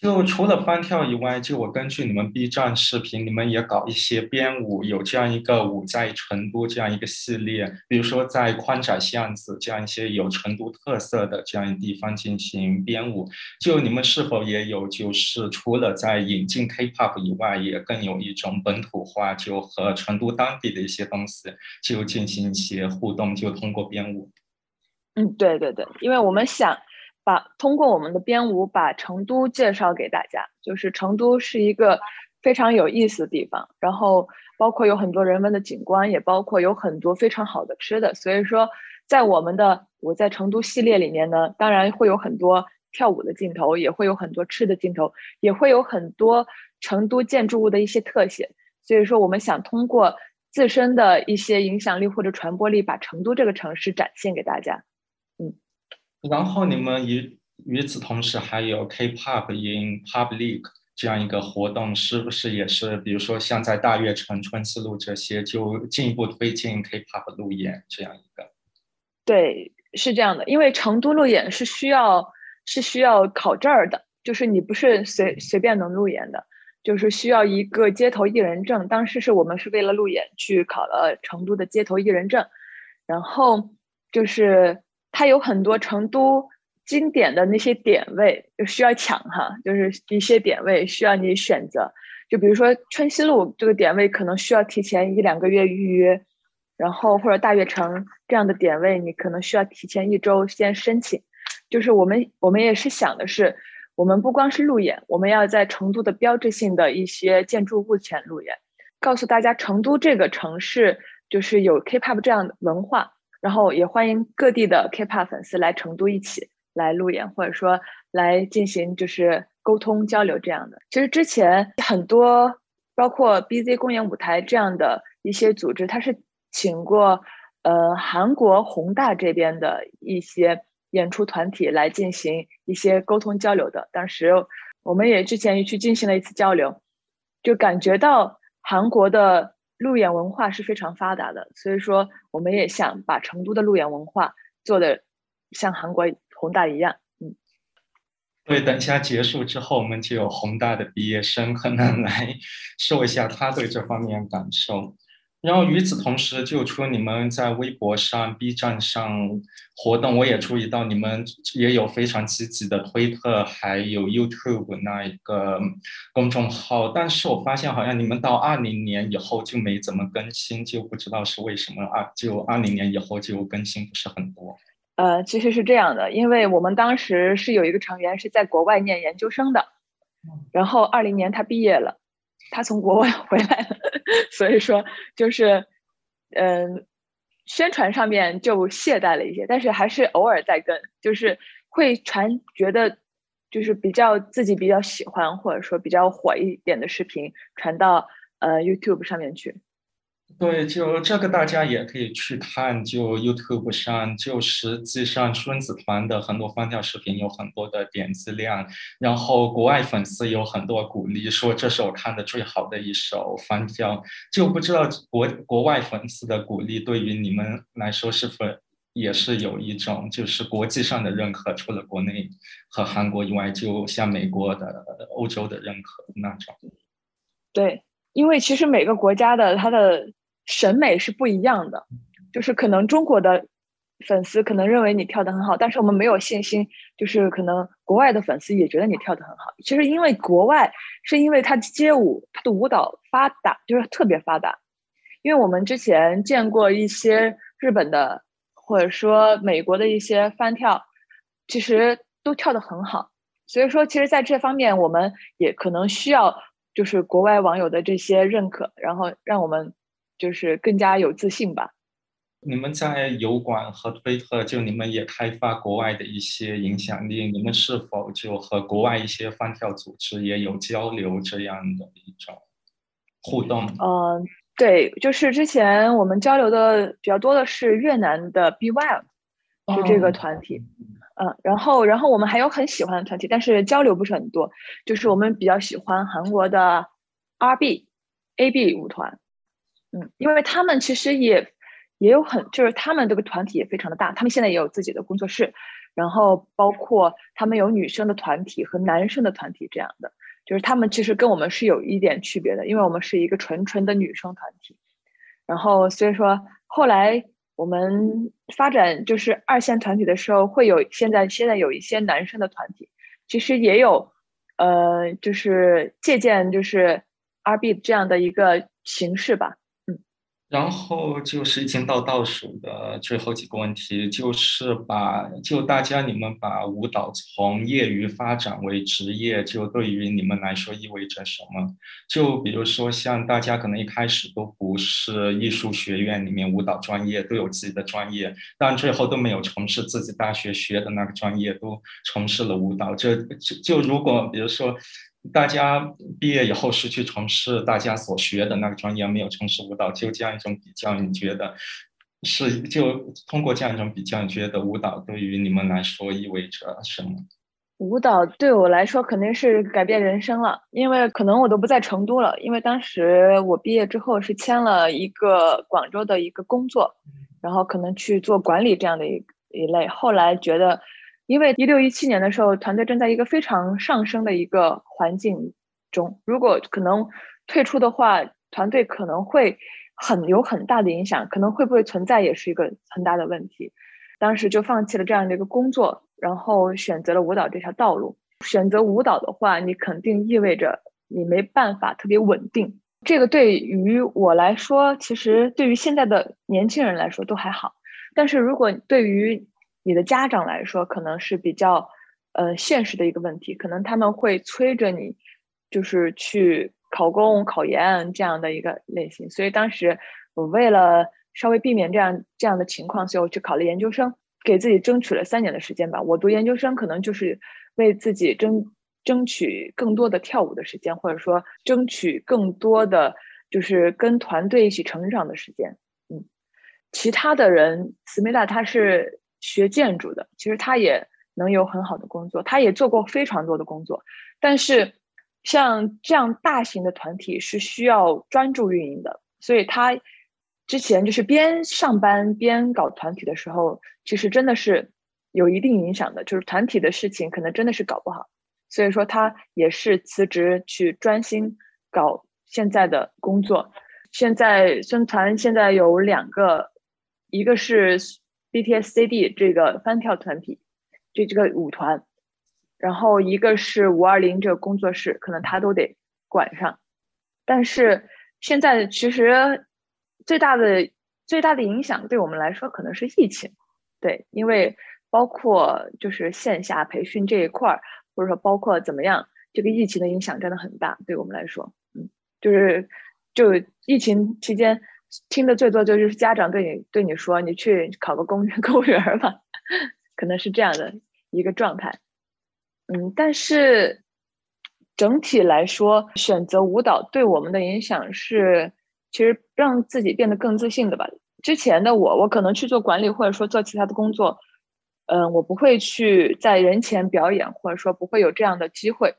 就除了翻跳以外，就我根据你们 B 站视频，你们也搞一些编舞，有这样一个舞在成都这样一个系列，比如说在宽窄巷子这样一些有成都特色的这样一个地方进行编舞。就你们是否也有，就是除了在引进 K-pop 以外，也更有一种本土化，就和成都当地的一些东西就进行一些互动，就通过编舞。嗯，对对对，因为我们想。把通过我们的编舞把成都介绍给大家，就是成都是一个非常有意思的地方，然后包括有很多人文的景观，也包括有很多非常好的吃的。所以说，在我们的我在成都系列里面呢，当然会有很多跳舞的镜头，也会有很多吃的镜头，也会有很多成都建筑物的一些特写。所以说，我们想通过自身的一些影响力或者传播力，把成都这个城市展现给大家。然后你们与与此同时还有 K-pop in public 这样一个活动，是不是也是比如说像在大悦城、春熙路这些，就进一步推进 K-pop 路演这样一个？对，是这样的，因为成都路演是需要是需要考证儿的，就是你不是随随便能路演的，就是需要一个街头艺人证。当时是我们是为了路演去考了成都的街头艺人证，然后就是。它有很多成都经典的那些点位，就需要抢哈，就是一些点位需要你选择。就比如说春熙路这个点位，可能需要提前一两个月预约，然后或者大悦城这样的点位，你可能需要提前一周先申请。就是我们我们也是想的是，我们不光是路演，我们要在成都的标志性的一些建筑物前路演，告诉大家成都这个城市就是有 K-pop 这样的文化。然后也欢迎各地的 K-pop 粉丝来成都一起来路演，或者说来进行就是沟通交流这样的。其实之前很多包括 BZ 公演舞台这样的一些组织，他是请过呃韩国宏大这边的一些演出团体来进行一些沟通交流的。当时我们也之前也去进行了一次交流，就感觉到韩国的。路演文化是非常发达的，所以说我们也想把成都的路演文化做的像韩国宏大一样。嗯，对，等一下结束之后，我们就有宏大的毕业生可能来 <laughs> 说一下他对这方面感受。然后与此同时，就除了你们在微博上、B 站上活动，我也注意到你们也有非常积极的推特，还有 YouTube 那一个公众号。但是我发现好像你们到二零年以后就没怎么更新，就不知道是为什么啊？就二零年以后就更新不是很多。呃，其实是这样的，因为我们当时是有一个成员是在国外念研究生的，然后二零年他毕业了。他从国外回来了，<laughs> 所以说就是，嗯，宣传上面就懈怠了一些，但是还是偶尔在跟，就是会传觉得就是比较自己比较喜欢或者说比较火一点的视频传到呃 YouTube 上面去。对，就这个大家也可以去看，就 YouTube 上，就实际上孙子团的很多翻跳视频有很多的点击量，然后国外粉丝有很多鼓励，说这是我看的最好的一首翻跳，就不知道国国外粉丝的鼓励对于你们来说是否也是有一种就是国际上的认可，除了国内和韩国以外，就像美国的、欧洲的认可那种。对，因为其实每个国家的它的。审美是不一样的，就是可能中国的粉丝可能认为你跳得很好，但是我们没有信心，就是可能国外的粉丝也觉得你跳得很好。其实因为国外是因为他街舞他的舞蹈发达，就是特别发达。因为我们之前见过一些日本的或者说美国的一些翻跳，其实都跳得很好。所以说，其实在这方面我们也可能需要就是国外网友的这些认可，然后让我们。就是更加有自信吧。你们在油管和推特，就你们也开发国外的一些影响力，你们是否就和国外一些翻跳组织也有交流这样的一种互动？嗯，对，就是之前我们交流的比较多的是越南的 Wild，就这个团体，嗯，然后然后我们还有很喜欢的团体，但是交流不是很多，就是我们比较喜欢韩国的 RB、AB 舞团，嗯，因为他们其实也也有很，就是他们这个团体也非常的大，他们现在也有自己的工作室，然后包括他们有女生的团体和男生的团体这样的。就是他们其实跟我们是有一点区别的，因为我们是一个纯纯的女生团体，然后所以说后来我们发展就是二线团体的时候，会有现在现在有一些男生的团体，其实也有，呃，就是借鉴就是 RB 这样的一个形式吧。然后就是已经到倒数的最后几个问题，就是把就大家你们把舞蹈从业余发展为职业，就对于你们来说意味着什么？就比如说像大家可能一开始都不是艺术学院里面舞蹈专业，都有自己的专业，但最后都没有从事自己大学学的那个专业，都从事了舞蹈。这就就如果比如说。大家毕业以后是去从事大家所学的那个专业，没有从事舞蹈，就这样一种比较，你觉得是就通过这样一种比较，你觉得舞蹈对于你们来说意味着什么？舞蹈对我来说肯定是改变人生了，因为可能我都不在成都了，因为当时我毕业之后是签了一个广州的一个工作，然后可能去做管理这样的一一类，后来觉得。因为一六一七年的时候，团队正在一个非常上升的一个环境中，如果可能退出的话，团队可能会很有很大的影响，可能会不会存在也是一个很大的问题。当时就放弃了这样的一个工作，然后选择了舞蹈这条道路。选择舞蹈的话，你肯定意味着你没办法特别稳定。这个对于我来说，其实对于现在的年轻人来说都还好，但是如果对于你的家长来说，可能是比较，呃，现实的一个问题，可能他们会催着你，就是去考公、考研这样的一个类型。所以当时我为了稍微避免这样这样的情况，所以我去考了研究生，给自己争取了三年的时间吧。我读研究生可能就是为自己争争取更多的跳舞的时间，或者说争取更多的就是跟团队一起成长的时间。嗯，其他的人，思密达他是。学建筑的，其实他也能有很好的工作，他也做过非常多的工作。但是，像这样大型的团体是需要专注运营的，所以他之前就是边上班边搞团体的时候，其实真的是有一定影响的，就是团体的事情可能真的是搞不好。所以说，他也是辞职去专心搞现在的工作。现在孙团现在有两个，一个是。BTSCD 这个翻跳团体，就这个舞团，然后一个是五二零这个工作室，可能他都得管上。但是现在其实最大的最大的影响对我们来说可能是疫情，对，因为包括就是线下培训这一块儿，或者说包括怎么样，这个疫情的影响真的很大，对我们来说，嗯，就是就疫情期间。听的最多就是家长对你对你说：“你去考个公 <laughs> 公务员吧。”可能是这样的一个状态。嗯，但是整体来说，选择舞蹈对我们的影响是，其实让自己变得更自信的吧。之前的我，我可能去做管理或者说做其他的工作，嗯，我不会去在人前表演，或者说不会有这样的机会，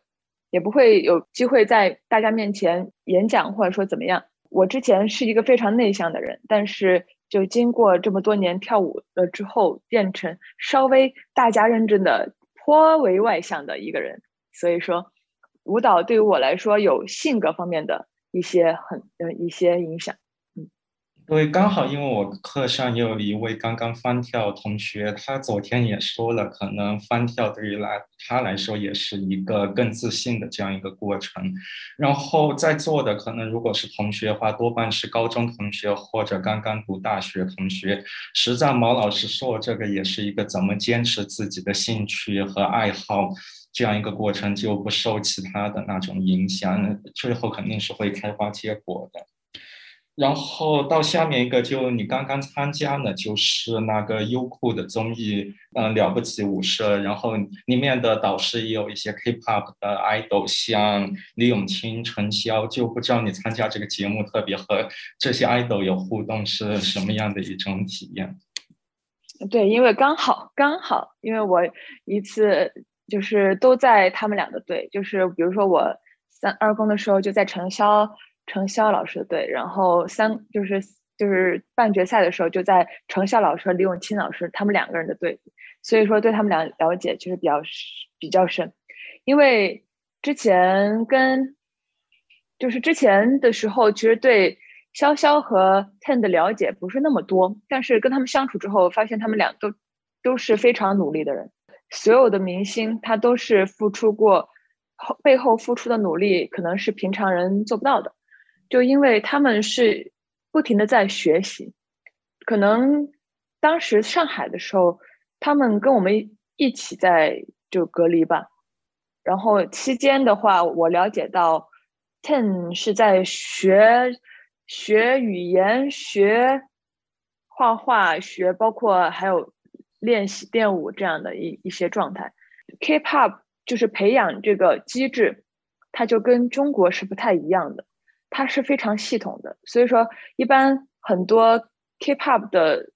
也不会有机会在大家面前演讲，或者说怎么样。我之前是一个非常内向的人，但是就经过这么多年跳舞了之后，变成稍微大家认真的、颇为外向的一个人。所以说，舞蹈对于我来说有性格方面的一些很呃一些影响。对，刚好因为我课上也有一位刚刚翻跳同学，他昨天也说了，可能翻跳对于来他来说也是一个更自信的这样一个过程。然后在座的可能如果是同学的话，多半是高中同学或者刚刚读大学同学。实在毛老师说，这个也是一个怎么坚持自己的兴趣和爱好这样一个过程，就不受其他的那种影响，最后肯定是会开花结果的。然后到下面一个，就你刚刚参加的，就是那个优酷的综艺，嗯，了不起舞社，然后里面的导师也有一些 K-pop 的 idol，像李永清、陈潇，就不知道你参加这个节目，特别和这些 idol 有互动是什么样的一种体验？<laughs> 对，因为刚好刚好，因为我一次就是都在他们俩的队，就是比如说我三二公的时候就在陈潇。程潇老师的队，然后三就是就是半决赛的时候就在程潇老师和李永清老师他们两个人的队，所以说对他们俩了解其实比较比较深，因为之前跟就是之前的时候其实对潇潇和 Ten 的了解不是那么多，但是跟他们相处之后发现他们俩都都是非常努力的人，所有的明星他都是付出过后背后付出的努力可能是平常人做不到的。就因为他们是不停的在学习，可能当时上海的时候，他们跟我们一起在就隔离吧。然后期间的话，我了解到，Ten 是在学学语言、学画画、学包括还有练习电舞这样的一一些状态。K-pop 就是培养这个机制，它就跟中国是不太一样的。它是非常系统的，所以说一般很多 K-pop 的，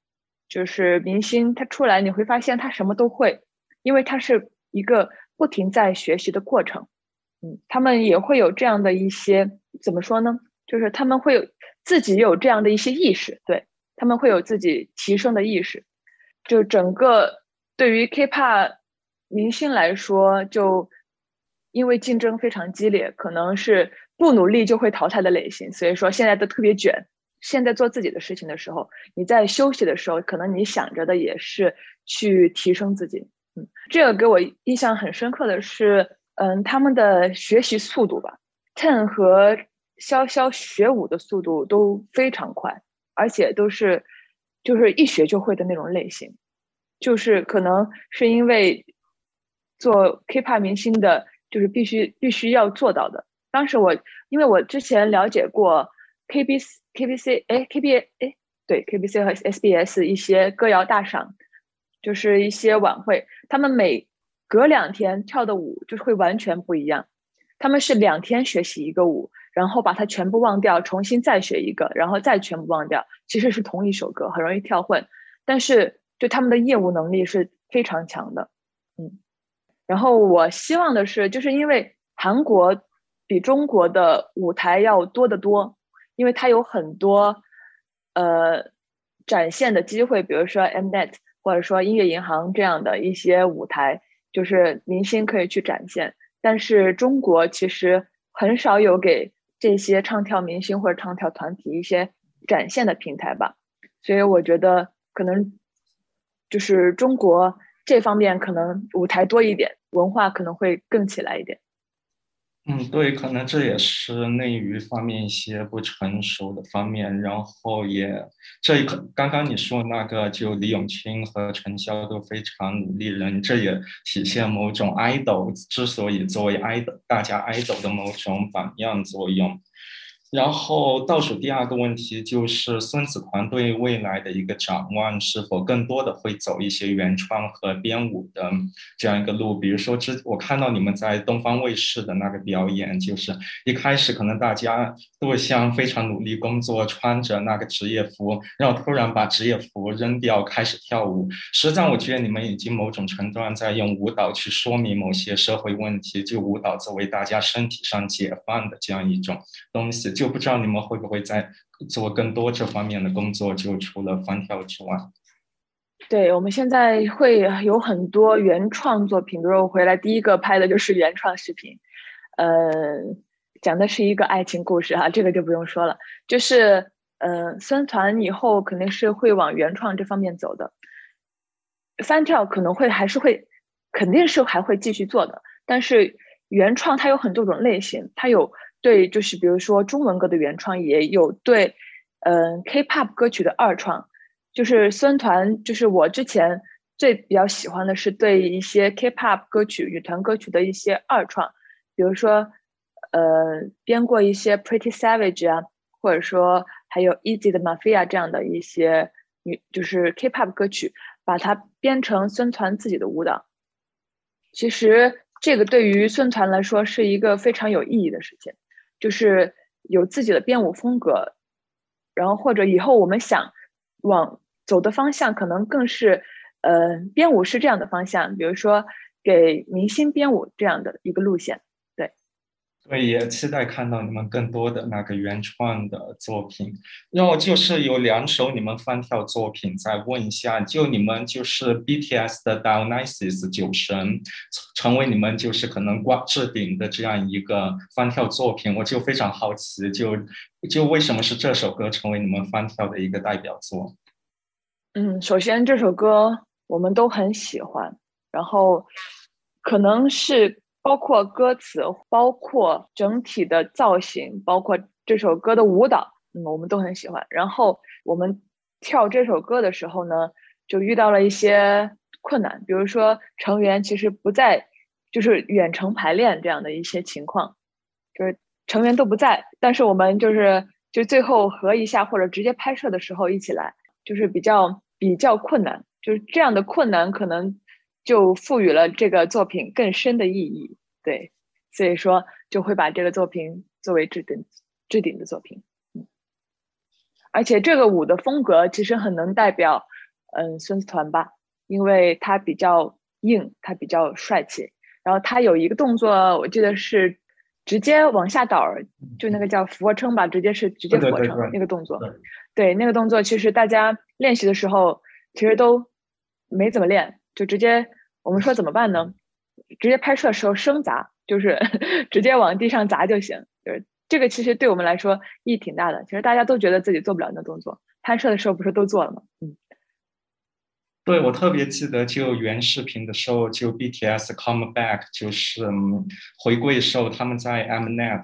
就是明星，他出来你会发现他什么都会，因为他是一个不停在学习的过程。嗯，他们也会有这样的一些怎么说呢？就是他们会有自己有这样的一些意识，对他们会有自己提升的意识。就整个对于 K-pop 明星来说，就因为竞争非常激烈，可能是。不努力就会淘汰的类型，所以说现在都特别卷。现在做自己的事情的时候，你在休息的时候，可能你想着的也是去提升自己。嗯，这个给我印象很深刻的是，嗯，他们的学习速度吧，Ten 和潇潇学舞的速度都非常快，而且都是就是一学就会的那种类型。就是可能是因为做 K-pop 明星的，就是必须必须要做到的。当时我，因为我之前了解过 K B C K B C 哎 K B 哎对 K B C 和 S B S 一些歌谣大赏，就是一些晚会，他们每隔两天跳的舞就是会完全不一样。他们是两天学习一个舞，然后把它全部忘掉，重新再学一个，然后再全部忘掉。其实是同一首歌，很容易跳混，但是就他们的业务能力是非常强的。嗯，然后我希望的是，就是因为韩国。比中国的舞台要多得多，因为它有很多呃展现的机会，比如说 Mnet 或者说音乐银行这样的一些舞台，就是明星可以去展现。但是中国其实很少有给这些唱跳明星或者唱跳团体一些展现的平台吧，所以我觉得可能就是中国这方面可能舞台多一点，文化可能会更起来一点。嗯，对，可能这也是内娱方面一些不成熟的方面，然后也这个刚刚你说那个，就李永清和陈潇都非常努力人，这也体现某种 idol 之所以作为 idol 大家 idol 的某种榜样作用。然后倒数第二个问题就是孙子团队未来的一个展望，是否更多的会走一些原创和编舞的这样一个路？比如说，之我看到你们在东方卫视的那个表演，就是一开始可能大家都会像非常努力工作，穿着那个职业服，然后突然把职业服扔掉，开始跳舞。实际上，我觉得你们已经某种程度上在用舞蹈去说明某些社会问题，就舞蹈作为大家身体上解放的这样一种东西。就不知道你们会不会在做更多这方面的工作？就除了翻跳之外，对我们现在会有很多原创作品。比如我回来第一个拍的就是原创视频，呃，讲的是一个爱情故事哈，这个就不用说了。就是呃，孙团以后肯定是会往原创这方面走的，翻跳可能会还是会，肯定是还会继续做的。但是原创它有很多种类型，它有。对，就是比如说中文歌的原创也有对，嗯，K-pop 歌曲的二创，就是孙团，就是我之前最比较喜欢的是对一些 K-pop 歌曲、女团歌曲的一些二创，比如说，呃，编过一些 Pretty Savage 啊，或者说还有 Easy 的 Mafia 这样的一些女，就是 K-pop 歌曲，把它编成孙团自己的舞蹈。其实这个对于孙团来说是一个非常有意义的事情，就是有自己的编舞风格，然后或者以后我们想往走的方向，可能更是呃编舞是这样的方向，比如说给明星编舞这样的一个路线。对，也期待看到你们更多的那个原创的作品。然后就是有两首你们翻跳作品，再问一下，就你们就是 BTS 的 Dionysus 酒神，成为你们就是可能挂置顶的这样一个翻跳作品，我就非常好奇，就就为什么是这首歌成为你们翻跳的一个代表作？嗯，首先这首歌我们都很喜欢，然后可能是。包括歌词，包括整体的造型，包括这首歌的舞蹈，嗯，我们都很喜欢。然后我们跳这首歌的时候呢，就遇到了一些困难，比如说成员其实不在，就是远程排练这样的一些情况，就是成员都不在，但是我们就是就最后合一下或者直接拍摄的时候一起来，就是比较比较困难，就是这样的困难可能。就赋予了这个作品更深的意义，对，所以说就会把这个作品作为置顶置顶的作品，嗯，而且这个舞的风格其实很能代表，嗯，孙子团吧，因为它比较硬，它比较帅气，然后它有一个动作，我记得是直接往下倒，就那个叫俯卧撑吧，直接是直接俯卧撑那个动作，对，那个动作其实大家练习的时候其实都没怎么练。就直接我们说怎么办呢？直接拍摄的时候生砸，就是 <laughs> 直接往地上砸就行。就是这个其实对我们来说意义挺大的。其实大家都觉得自己做不了那动作，拍摄的时候不是都做了吗？嗯，对我特别记得，就原视频的时候，就 BTS come back，就是回归的时候，他们在 Mnet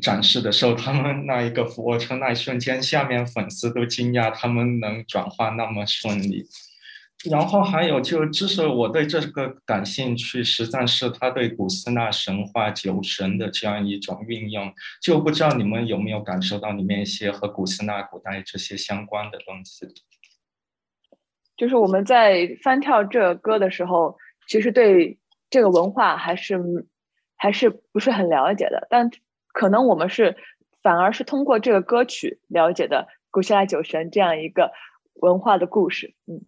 展示的时候，他们那一个俯卧撑那一瞬间，下面粉丝都惊讶他们能转化那么顺利。然后还有就，之所以我对这个感兴趣，实在是他对古希腊神话酒神的这样一种运用，就不知道你们有没有感受到里面一些和古希腊古代这些相关的东西。就是我们在翻跳这歌的时候，其实对这个文化还是还是不是很了解的，但可能我们是反而是通过这个歌曲了解的古希腊酒神这样一个文化的故事，嗯。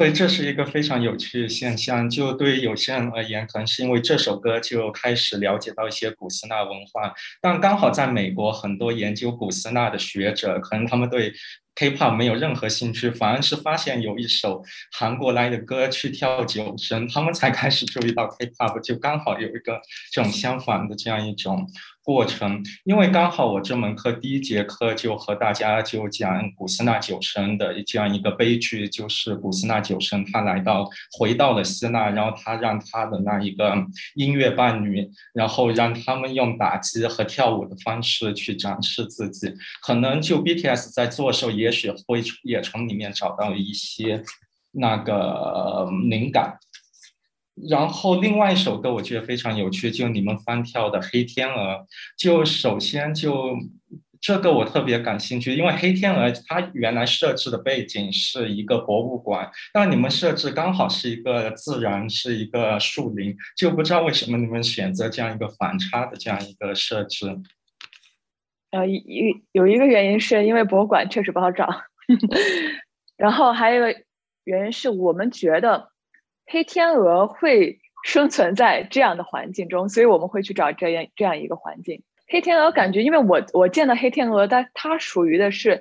对，这是一个非常有趣的现象。就对于有些人而言，可能是因为这首歌就开始了解到一些古希腊文化，但刚好在美国，很多研究古希腊的学者，可能他们对 K-pop 没有任何兴趣，反而是发现有一首韩国来的歌去跳九声，他们才开始注意到 K-pop，就刚好有一个这种相反的这样一种。过程，因为刚好我这门课第一节课就和大家就讲古希腊酒神的这样一个悲剧，就是古希腊酒神他来到回到了希腊，然后他让他的那一个音乐伴侣，然后让他们用打击和跳舞的方式去展示自己。可能就 BTS 在做的时候，也许会也从里面找到一些那个灵感。然后另外一首歌我觉得非常有趣，就你们翻跳的《黑天鹅》。就首先就这个我特别感兴趣，因为《黑天鹅》它原来设置的背景是一个博物馆，但你们设置刚好是一个自然，是一个树林，就不知道为什么你们选择这样一个反差的这样一个设置。呃，一有一个原因是因为博物馆确实不好找，<laughs> 然后还有一个原因是我们觉得。黑天鹅会生存在这样的环境中，所以我们会去找这样这样一个环境。黑天鹅感觉，因为我我见到黑天鹅，它它属于的是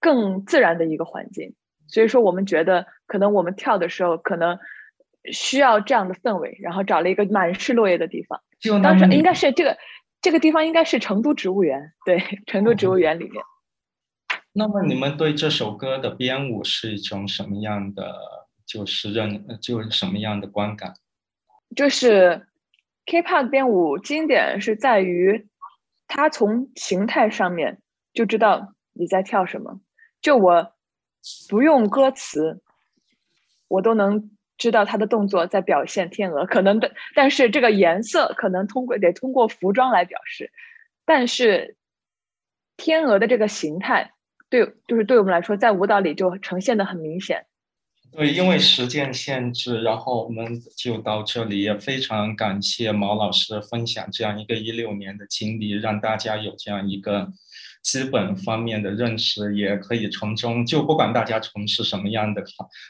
更自然的一个环境，所以说我们觉得可能我们跳的时候可能需要这样的氛围，然后找了一个满是落叶的地方。当时应该是这个这个地方应该是成都植物园，对，成都植物园里面。那么你们对这首歌的编舞是一种什么样的？就是认，就是什么样的观感？就是 K-pop 编舞经典是在于，它从形态上面就知道你在跳什么。就我不用歌词，我都能知道他的动作在表现天鹅。可能的，但是这个颜色可能通过得通过服装来表示。但是天鹅的这个形态，对，就是对我们来说，在舞蹈里就呈现的很明显。对，因为时间限制，然后我们就到这里。也非常感谢毛老师分享这样一个一六年的经历，让大家有这样一个基本方面的认识，也可以从中就不管大家从事什么样的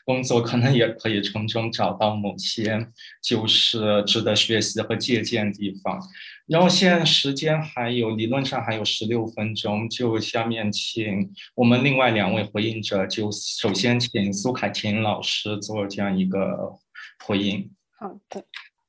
工作，可能也可以从中找到某些就是值得学习和借鉴的地方。然后现在时间还有，理论上还有十六分钟，就下面请我们另外两位回应者，就首先请苏凯婷老师做这样一个回应。好的，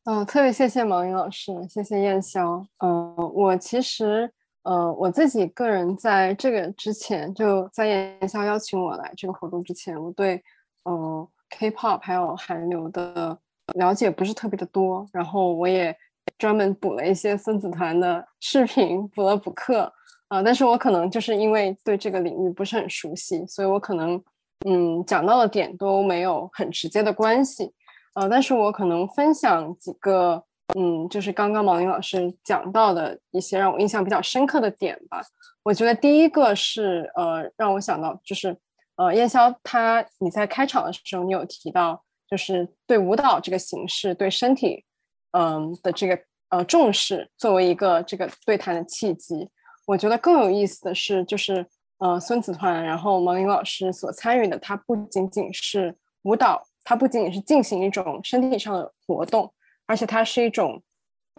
嗯，特别谢谢毛英老师，谢谢燕霄。嗯，我其实，呃，我自己个人在这个之前，就在燕霄邀请我来这个活动之前，我对，嗯，K-pop 还有韩流的了解不是特别的多，然后我也。专门补了一些孙子团的视频，补了补课，啊，但是我可能就是因为对这个领域不是很熟悉，所以我可能，嗯，讲到的点都没有很直接的关系，呃，但是我可能分享几个，嗯，就是刚刚毛宁老师讲到的一些让我印象比较深刻的点吧。我觉得第一个是，呃，让我想到就是，呃，燕霄他你在开场的时候你有提到，就是对舞蹈这个形式，对身体。嗯的这个呃重视作为一个这个对谈的契机，我觉得更有意思的是，就是呃孙子团，然后毛宁老师所参与的，它不仅仅是舞蹈，它不仅仅是进行一种身体上的活动，而且它是一种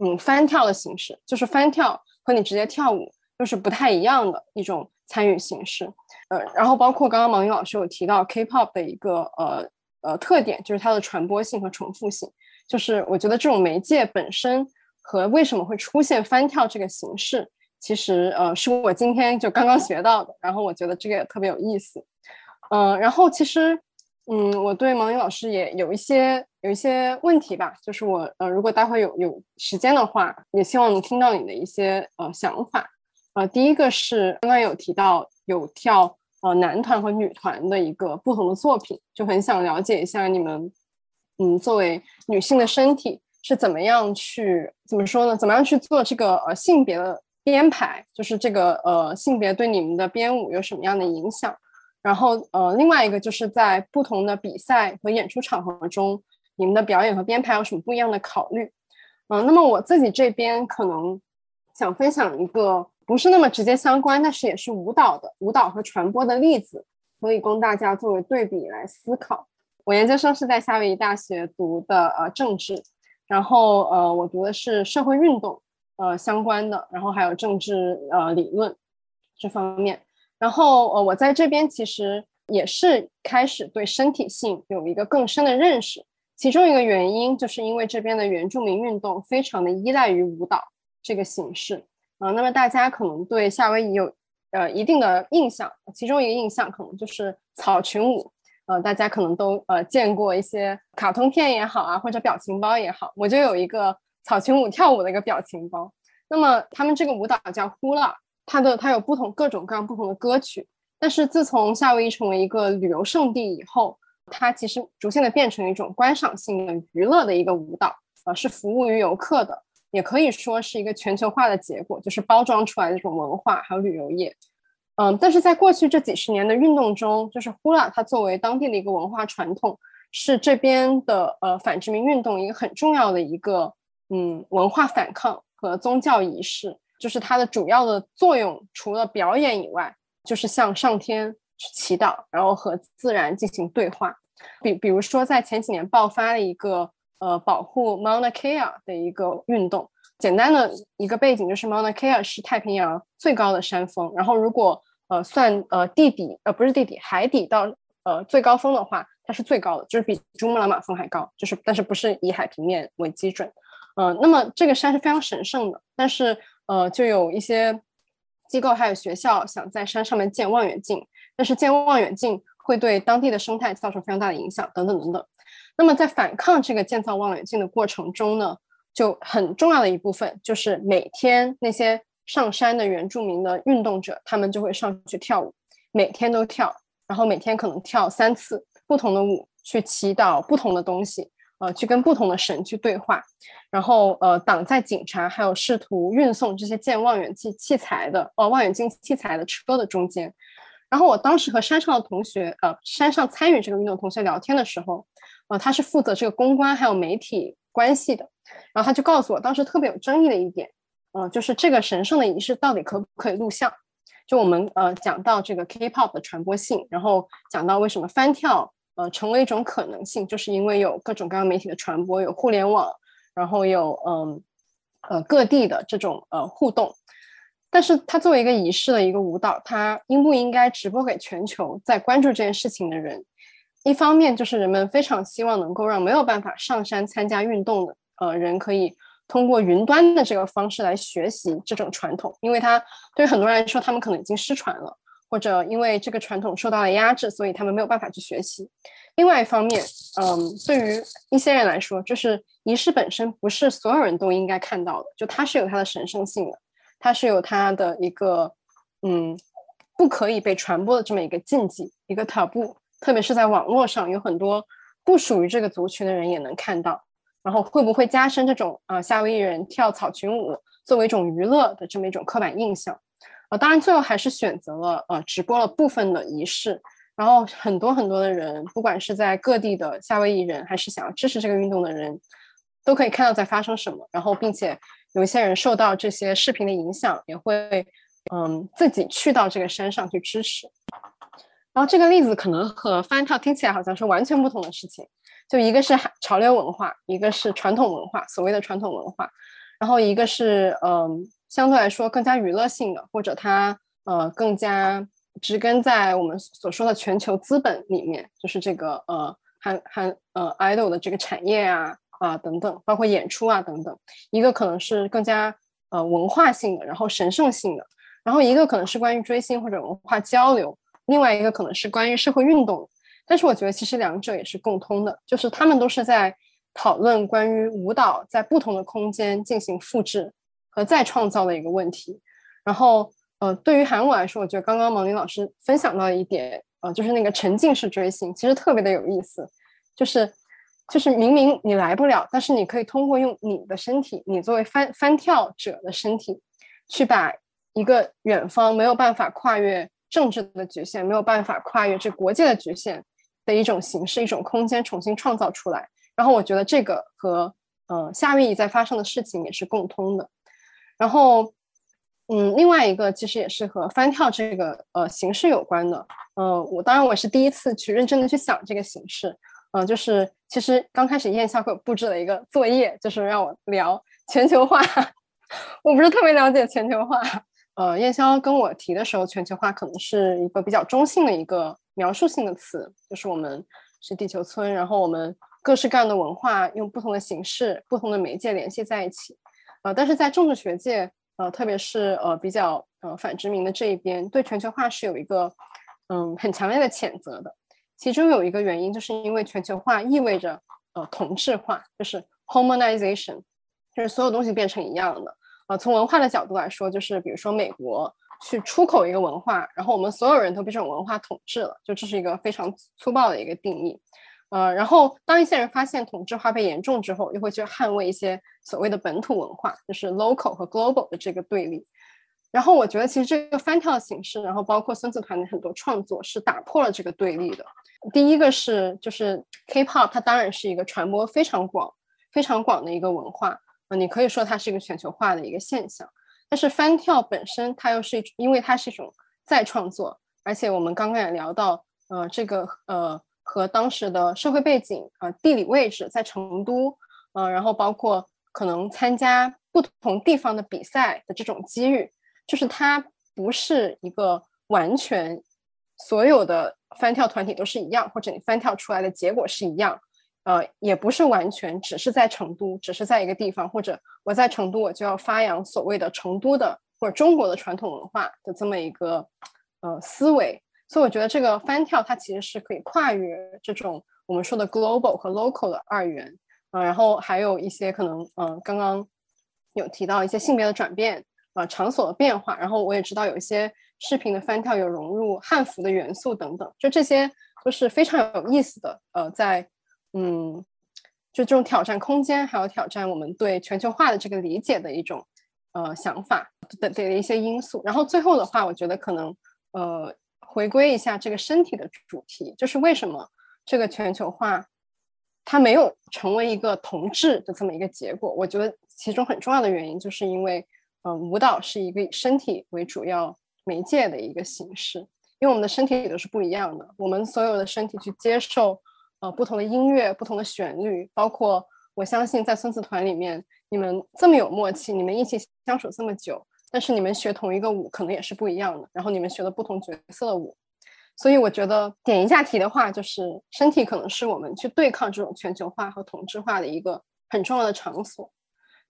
嗯翻跳的形式，就是翻跳和你直接跳舞又是不太一样的一种参与形式。呃，然后包括刚刚毛宁老师有提到 K-pop 的一个呃呃特点，就是它的传播性和重复性。就是我觉得这种媒介本身和为什么会出现翻跳这个形式，其实呃是我今天就刚刚学到的，然后我觉得这个也特别有意思，嗯，然后其实嗯我对毛宁老师也有一些有一些问题吧，就是我呃如果待会有有时间的话，也希望能听到你的一些呃想法，呃第一个是刚刚有提到有跳呃男团和女团的一个不同的作品，就很想了解一下你们。嗯，作为女性的身体是怎么样去怎么说呢？怎么样去做这个呃性别的编排？就是这个呃性别对你们的编舞有什么样的影响？然后呃另外一个就是在不同的比赛和演出场合中，你们的表演和编排有什么不一样的考虑？嗯，那么我自己这边可能想分享一个不是那么直接相关，但是也是舞蹈的舞蹈和传播的例子，可以供大家作为对比来思考。我研究生是在夏威夷大学读的呃政治，然后呃我读的是社会运动呃相关的，然后还有政治呃理论这方面，然后呃我在这边其实也是开始对身体性有一个更深的认识，其中一个原因就是因为这边的原住民运动非常的依赖于舞蹈这个形式啊，那么大家可能对夏威夷有呃一定的印象，其中一个印象可能就是草裙舞。呃，大家可能都呃见过一些卡通片也好啊，或者表情包也好，我就有一个草裙舞跳舞的一个表情包。那么他们这个舞蹈叫 Hula，它的它有不同各种各样不同的歌曲。但是自从夏威夷成为一个旅游胜地以后，它其实逐渐的变成一种观赏性的娱乐的一个舞蹈，呃，是服务于游客的，也可以说是一个全球化的结果，就是包装出来的这种文化还有旅游业。嗯，但是在过去这几十年的运动中，就是呼啦，它作为当地的一个文化传统，是这边的呃反殖民运动一个很重要的一个嗯文化反抗和宗教仪式。就是它的主要的作用，除了表演以外，就是向上天去祈祷，然后和自然进行对话。比比如说，在前几年爆发了一个呃保护 Mauna Kea 的一个运动。简单的一个背景就是 Mauna Kea 是太平洋最高的山峰，然后如果呃，算呃地底呃不是地底海底到呃最高峰的话，它是最高的，就是比珠穆朗玛峰还高，就是但是不是以海平面为基准，呃，那么这个山是非常神圣的，但是呃就有一些机构还有学校想在山上面建望远镜，但是建望远镜会对当地的生态造成非常大的影响，等等等等。那么在反抗这个建造望远镜的过程中呢，就很重要的一部分就是每天那些。上山的原住民的运动者，他们就会上去跳舞，每天都跳，然后每天可能跳三次不同的舞，去祈祷不同的东西，呃去跟不同的神去对话，然后呃挡在警察还有试图运送这些建望远镜器材的呃望远镜器材的车的中间。然后我当时和山上的同学呃山上参与这个运动同学聊天的时候，呃他是负责这个公关还有媒体关系的，然后他就告诉我当时特别有争议的一点，呃就是这个神圣的仪式到底可不可以录像。就我们呃讲到这个 K-pop 的传播性，然后讲到为什么翻跳呃成为一种可能性，就是因为有各种各样媒体的传播，有互联网，然后有嗯呃各地的这种呃互动。但是它作为一个仪式的一个舞蹈，它应不应该直播给全球在关注这件事情的人？一方面就是人们非常希望能够让没有办法上山参加运动的呃人可以。通过云端的这个方式来学习这种传统，因为它对于很多人来说，他们可能已经失传了，或者因为这个传统受到了压制，所以他们没有办法去学习。另外一方面，嗯，对于一些人来说，就是仪式本身不是所有人都应该看到的，就它是有它的神圣性的，它是有它的一个嗯不可以被传播的这么一个禁忌，一个 taboo，特别是在网络上，有很多不属于这个族群的人也能看到。然后会不会加深这种呃夏威夷人跳草裙舞作为一种娱乐的这么一种刻板印象？呃，当然最后还是选择了呃直播了部分的仪式，然后很多很多的人，不管是在各地的夏威夷人，还是想要支持这个运动的人，都可以看到在发生什么。然后并且有一些人受到这些视频的影响，也会嗯自己去到这个山上去支持。然后这个例子可能和翻跳听起来好像是完全不同的事情。就一个是潮流文化，一个是传统文化，所谓的传统文化，然后一个是嗯相对来说更加娱乐性的，或者它呃更加植根在我们所说的全球资本里面，就是这个呃韩韩呃 idol 的这个产业啊啊等等，包括演出啊等等，一个可能是更加呃文化性的，然后神圣性的，然后一个可能是关于追星或者文化交流，另外一个可能是关于社会运动。但是我觉得其实两者也是共通的，就是他们都是在讨论关于舞蹈在不同的空间进行复制和再创造的一个问题。然后，呃，对于韩舞来说，我觉得刚刚毛宁老师分享到一点，呃，就是那个沉浸式追星，其实特别的有意思。就是，就是明明你来不了，但是你可以通过用你的身体，你作为翻翻跳者的身体，去把一个远方没有办法跨越政治的局限，没有办法跨越这国界的局限。的一种形式，一种空间重新创造出来。然后我觉得这个和呃夏威夷在发生的事情也是共通的。然后嗯，另外一个其实也是和翻跳这个呃形式有关的。呃，我当然我是第一次去认真的去想这个形式。嗯，就是其实刚开始燕校给我布置了一个作业，就是让我聊全球化。<laughs> 我不是特别了解全球化。呃，燕霄跟我提的时候，全球化可能是一个比较中性的一个。描述性的词就是我们是地球村，然后我们各式各样的文化用不同的形式、不同的媒介联系在一起。呃，但是在政治学界，呃，特别是呃比较呃反殖民的这一边，对全球化是有一个嗯很强烈的谴责的。其中有一个原因，就是因为全球化意味着呃同质化，就是 homogenization，就是所有东西变成一样的。呃，从文化的角度来说，就是比如说美国。去出口一个文化，然后我们所有人都被这种文化统治了，就这是一个非常粗暴的一个定义。呃，然后当一些人发现同质化被严重之后，又会去捍卫一些所谓的本土文化，就是 local 和 global 的这个对立。然后我觉得其实这个翻跳的形式，然后包括孙子团的很多创作是打破了这个对立的。第一个是就是 K-pop，它当然是一个传播非常广、非常广的一个文化，呃，你可以说它是一个全球化的一个现象。但是翻跳本身，它又是一，因为它是一种再创作，而且我们刚刚也聊到，呃，这个呃和当时的社会背景、呃地理位置在成都，呃，然后包括可能参加不同地方的比赛的这种机遇，就是它不是一个完全所有的翻跳团体都是一样，或者你翻跳出来的结果是一样。呃，也不是完全只是在成都，只是在一个地方，或者我在成都，我就要发扬所谓的成都的或者中国的传统文化的这么一个呃思维。所以我觉得这个翻跳它其实是可以跨越这种我们说的 global 和 local 的二元啊，然后还有一些可能嗯，刚刚有提到一些性别的转变啊，场所的变化，然后我也知道有一些视频的翻跳有融入汉服的元素等等，就这些都是非常有意思的呃，在。嗯，就这种挑战空间，还有挑战我们对全球化的这个理解的一种呃想法的的一些因素。然后最后的话，我觉得可能呃回归一下这个身体的主题，就是为什么这个全球化它没有成为一个同质的这么一个结果？我觉得其中很重要的原因就是因为呃舞蹈是一个以身体为主要媒介的一个形式，因为我们的身体都是不一样的，我们所有的身体去接受。呃，不同的音乐，不同的旋律，包括我相信在孙子团里面，你们这么有默契，你们一起相处这么久，但是你们学同一个舞可能也是不一样的，然后你们学的不同角色的舞，所以我觉得点一下题的话，就是身体可能是我们去对抗这种全球化和同质化的一个很重要的场所，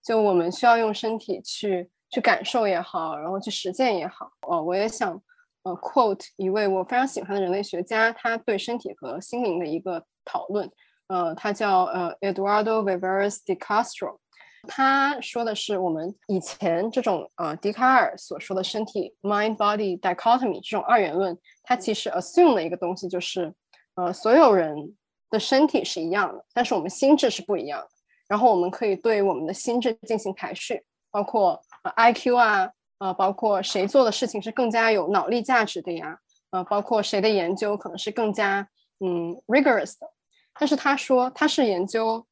就我们需要用身体去去感受也好，然后去实践也好，呃，我也想。呃，quote 一位我非常喜欢的人类学家，他对身体和心灵的一个讨论。呃，他叫呃 Eduardo Viveros de Castro。他说的是我们以前这种呃笛卡尔所说的身体 mind body dichotomy 这种二元论，它其实 assume 的一个东西就是，呃，所有人的身体是一样的，但是我们心智是不一样的。然后我们可以对我们的心智进行排序，包括 IQ 啊。呃，包括谁做的事情是更加有脑力价值的呀？呃，包括谁的研究可能是更加嗯 rigorous 的。但是他说他是研究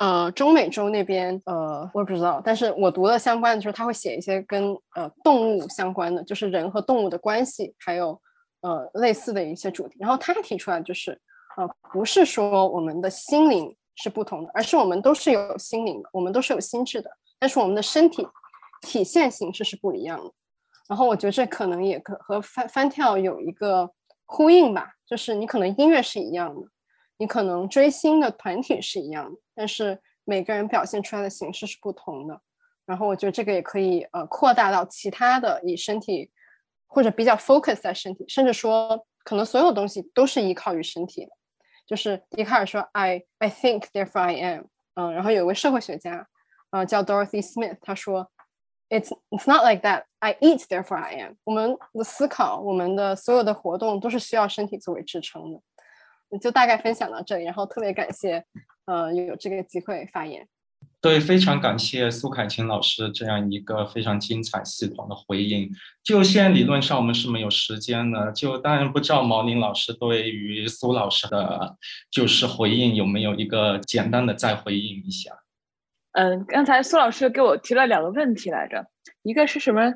呃中美洲那边呃我也不知道，但是我读的相关的就是他会写一些跟呃动物相关的，就是人和动物的关系，还有呃类似的一些主题。然后他提出来就是呃不是说我们的心灵是不同的，而是我们都是有心灵的，我们都是有心智的，但是我们的身体。体现形式是不一样的，然后我觉得这可能也可和翻翻跳有一个呼应吧，就是你可能音乐是一样的，你可能追星的团体是一样的，但是每个人表现出来的形式是不同的。然后我觉得这个也可以呃扩大到其他的以身体或者比较 focus 在身体，甚至说可能所有东西都是依靠于身体的。就是笛卡尔说 I I think therefore I am，嗯，然后有一位社会学家，呃叫 Dorothy Smith，他说。It's it's not like that. I eat, therefore I am. 我们的思考，我们的所有的活动都是需要身体作为支撑的。就大概分享到这里，然后特别感谢，呃，有这个机会发言。对，非常感谢苏凯琴老师这样一个非常精彩系统的回应。就现在理论上我们是没有时间的，就当然不知道毛宁老师对于苏老师的就是回应有没有一个简单的再回应一下。嗯，刚才苏老师给我提了两个问题来着，一个是什么？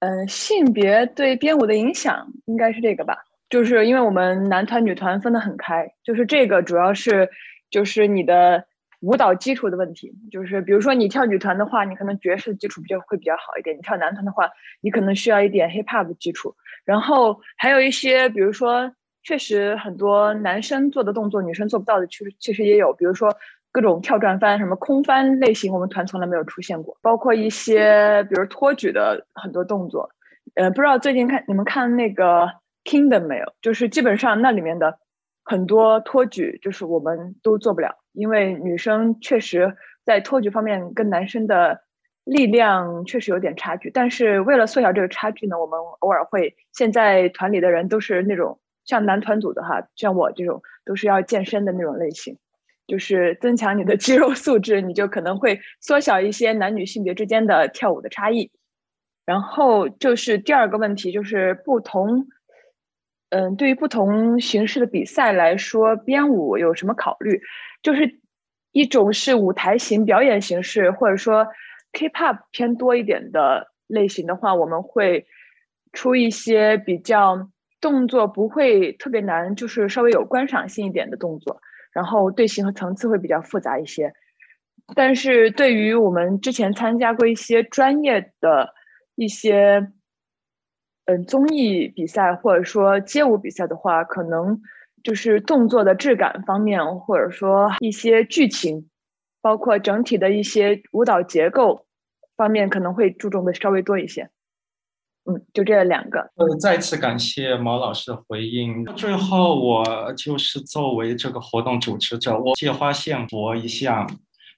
嗯，性别对编舞的影响，应该是这个吧？就是因为我们男团、女团分得很开，就是这个主要是就是你的舞蹈基础的问题。就是比如说你跳女团的话，你可能爵士基础比较会比较好一点；你跳男团的话，你可能需要一点 hip hop 的基础。然后还有一些，比如说确实很多男生做的动作，女生做不到的，其实其实也有，比如说。各种跳转翻、什么空翻类型，我们团从来没有出现过。包括一些，比如托举的很多动作，呃，不知道最近看你们看那个 Kingdom 没有？就是基本上那里面的很多托举，就是我们都做不了，因为女生确实在托举方面跟男生的力量确实有点差距。但是为了缩小这个差距呢，我们偶尔会，现在团里的人都是那种像男团组的哈，像我这种都是要健身的那种类型。就是增强你的肌肉素质，你就可能会缩小一些男女性别之间的跳舞的差异。然后就是第二个问题，就是不同，嗯，对于不同形式的比赛来说，编舞有什么考虑？就是一种是舞台型表演形式，或者说 K-pop 偏多一点的类型的话，我们会出一些比较动作不会特别难，就是稍微有观赏性一点的动作。然后队形和层次会比较复杂一些，但是对于我们之前参加过一些专业的一些，嗯，综艺比赛或者说街舞比赛的话，可能就是动作的质感方面，或者说一些剧情，包括整体的一些舞蹈结构方面，可能会注重的稍微多一些。嗯，就这两个。呃，再次感谢毛老师的回应。最后，我就是作为这个活动主持者，我借花献佛一下，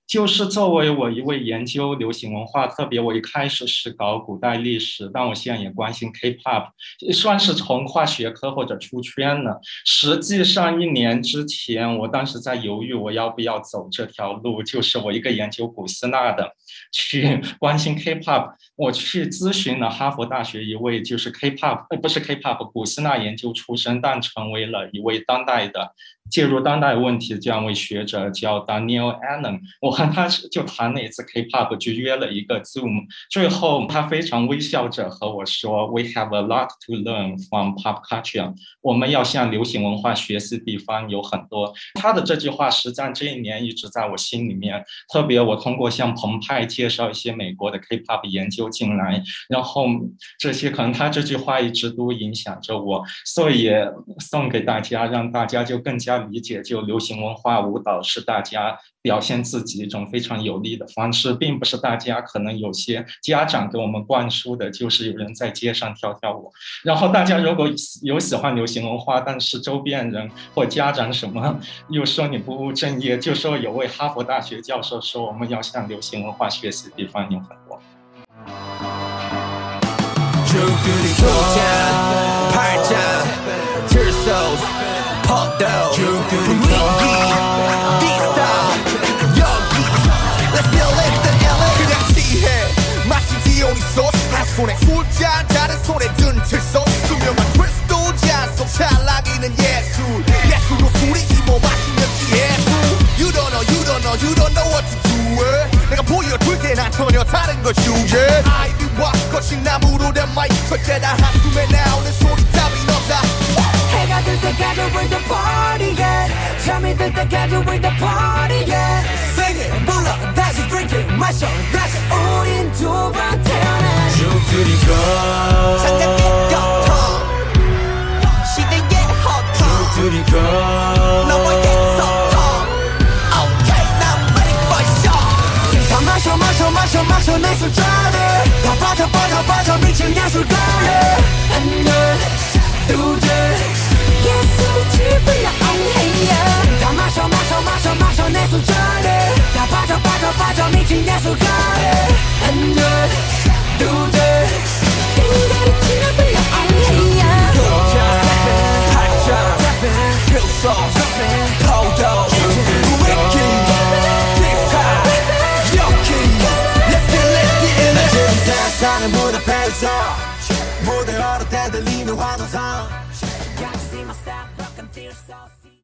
就是作为我一位研究流行文化，特别我一开始是搞古代历史，但我现在也关心 K-pop，算是从跨学科或者出圈了。实际上一年之前，我当时在犹豫我要不要走这条路，就是我一个研究古希腊的，去 <laughs> 关心 K-pop，我去咨询了哈佛大学一位就是 K-pop，呃不是 K-pop，古希腊研究出身，但成为了一位当代的。介入当代问题的这样一位学者叫 Daniel Allen，我和他就谈了一次 K-pop，就约了一个 Zoom。最后他非常微笑着和我说：“We have a lot to learn from pop culture。”我们要向流行文化学习的地方有很多。他的这句话实际上这一年一直在我心里面。特别我通过向澎湃介绍一些美国的 K-pop 研究进来，然后这些可能他这句话一直都影响着我，所以也送给大家，让大家就更加。理解，就流行文化舞蹈是大家表现自己一种非常有利的方式，并不是大家可能有些家长给我们灌输的，就是有人在街上跳跳舞。然后大家如果有喜欢流行文化，但是周边人或家长什么又说你不务正业，就说有位哈佛大学教授说我们要向流行文化学习的地方有很多。 손에 술잔 다른 손에 든 칠소스 투명한 크리스탈 잔속 찰나기는 예술 예술로 술이 힘어 마시면 예술 You don't know you don't know you don't know what to do it 내가 보여줄게 난 전혀 다른 걸 주제 아이비와 거친 나무로 된 마이크 절대 다. 한숨에 나오는 소리 따윈 없다. 해가 들 때까지 with the party yeah 잠이 들 때까지 with the party yeah Sing it. 불러 다시 drink it. 마셔 다시. 우린 두번 태어나 죽들이고 장작의 고통 시대의 허통 죽들이고 너와의 소통 Okay now ready for show 다 마셔 마셔 마셔 마셔 내 술자리 다 빠져 빠져 빠져 미친 예술가리 한눈 두줄 예술이 지불려 엉해요 다 마셔 마셔 마셔 마셔 내 술자리 다 빠져 빠져 빠져 미친 예술가래 한줄 사는 무대 앞에서 들리는 환호성.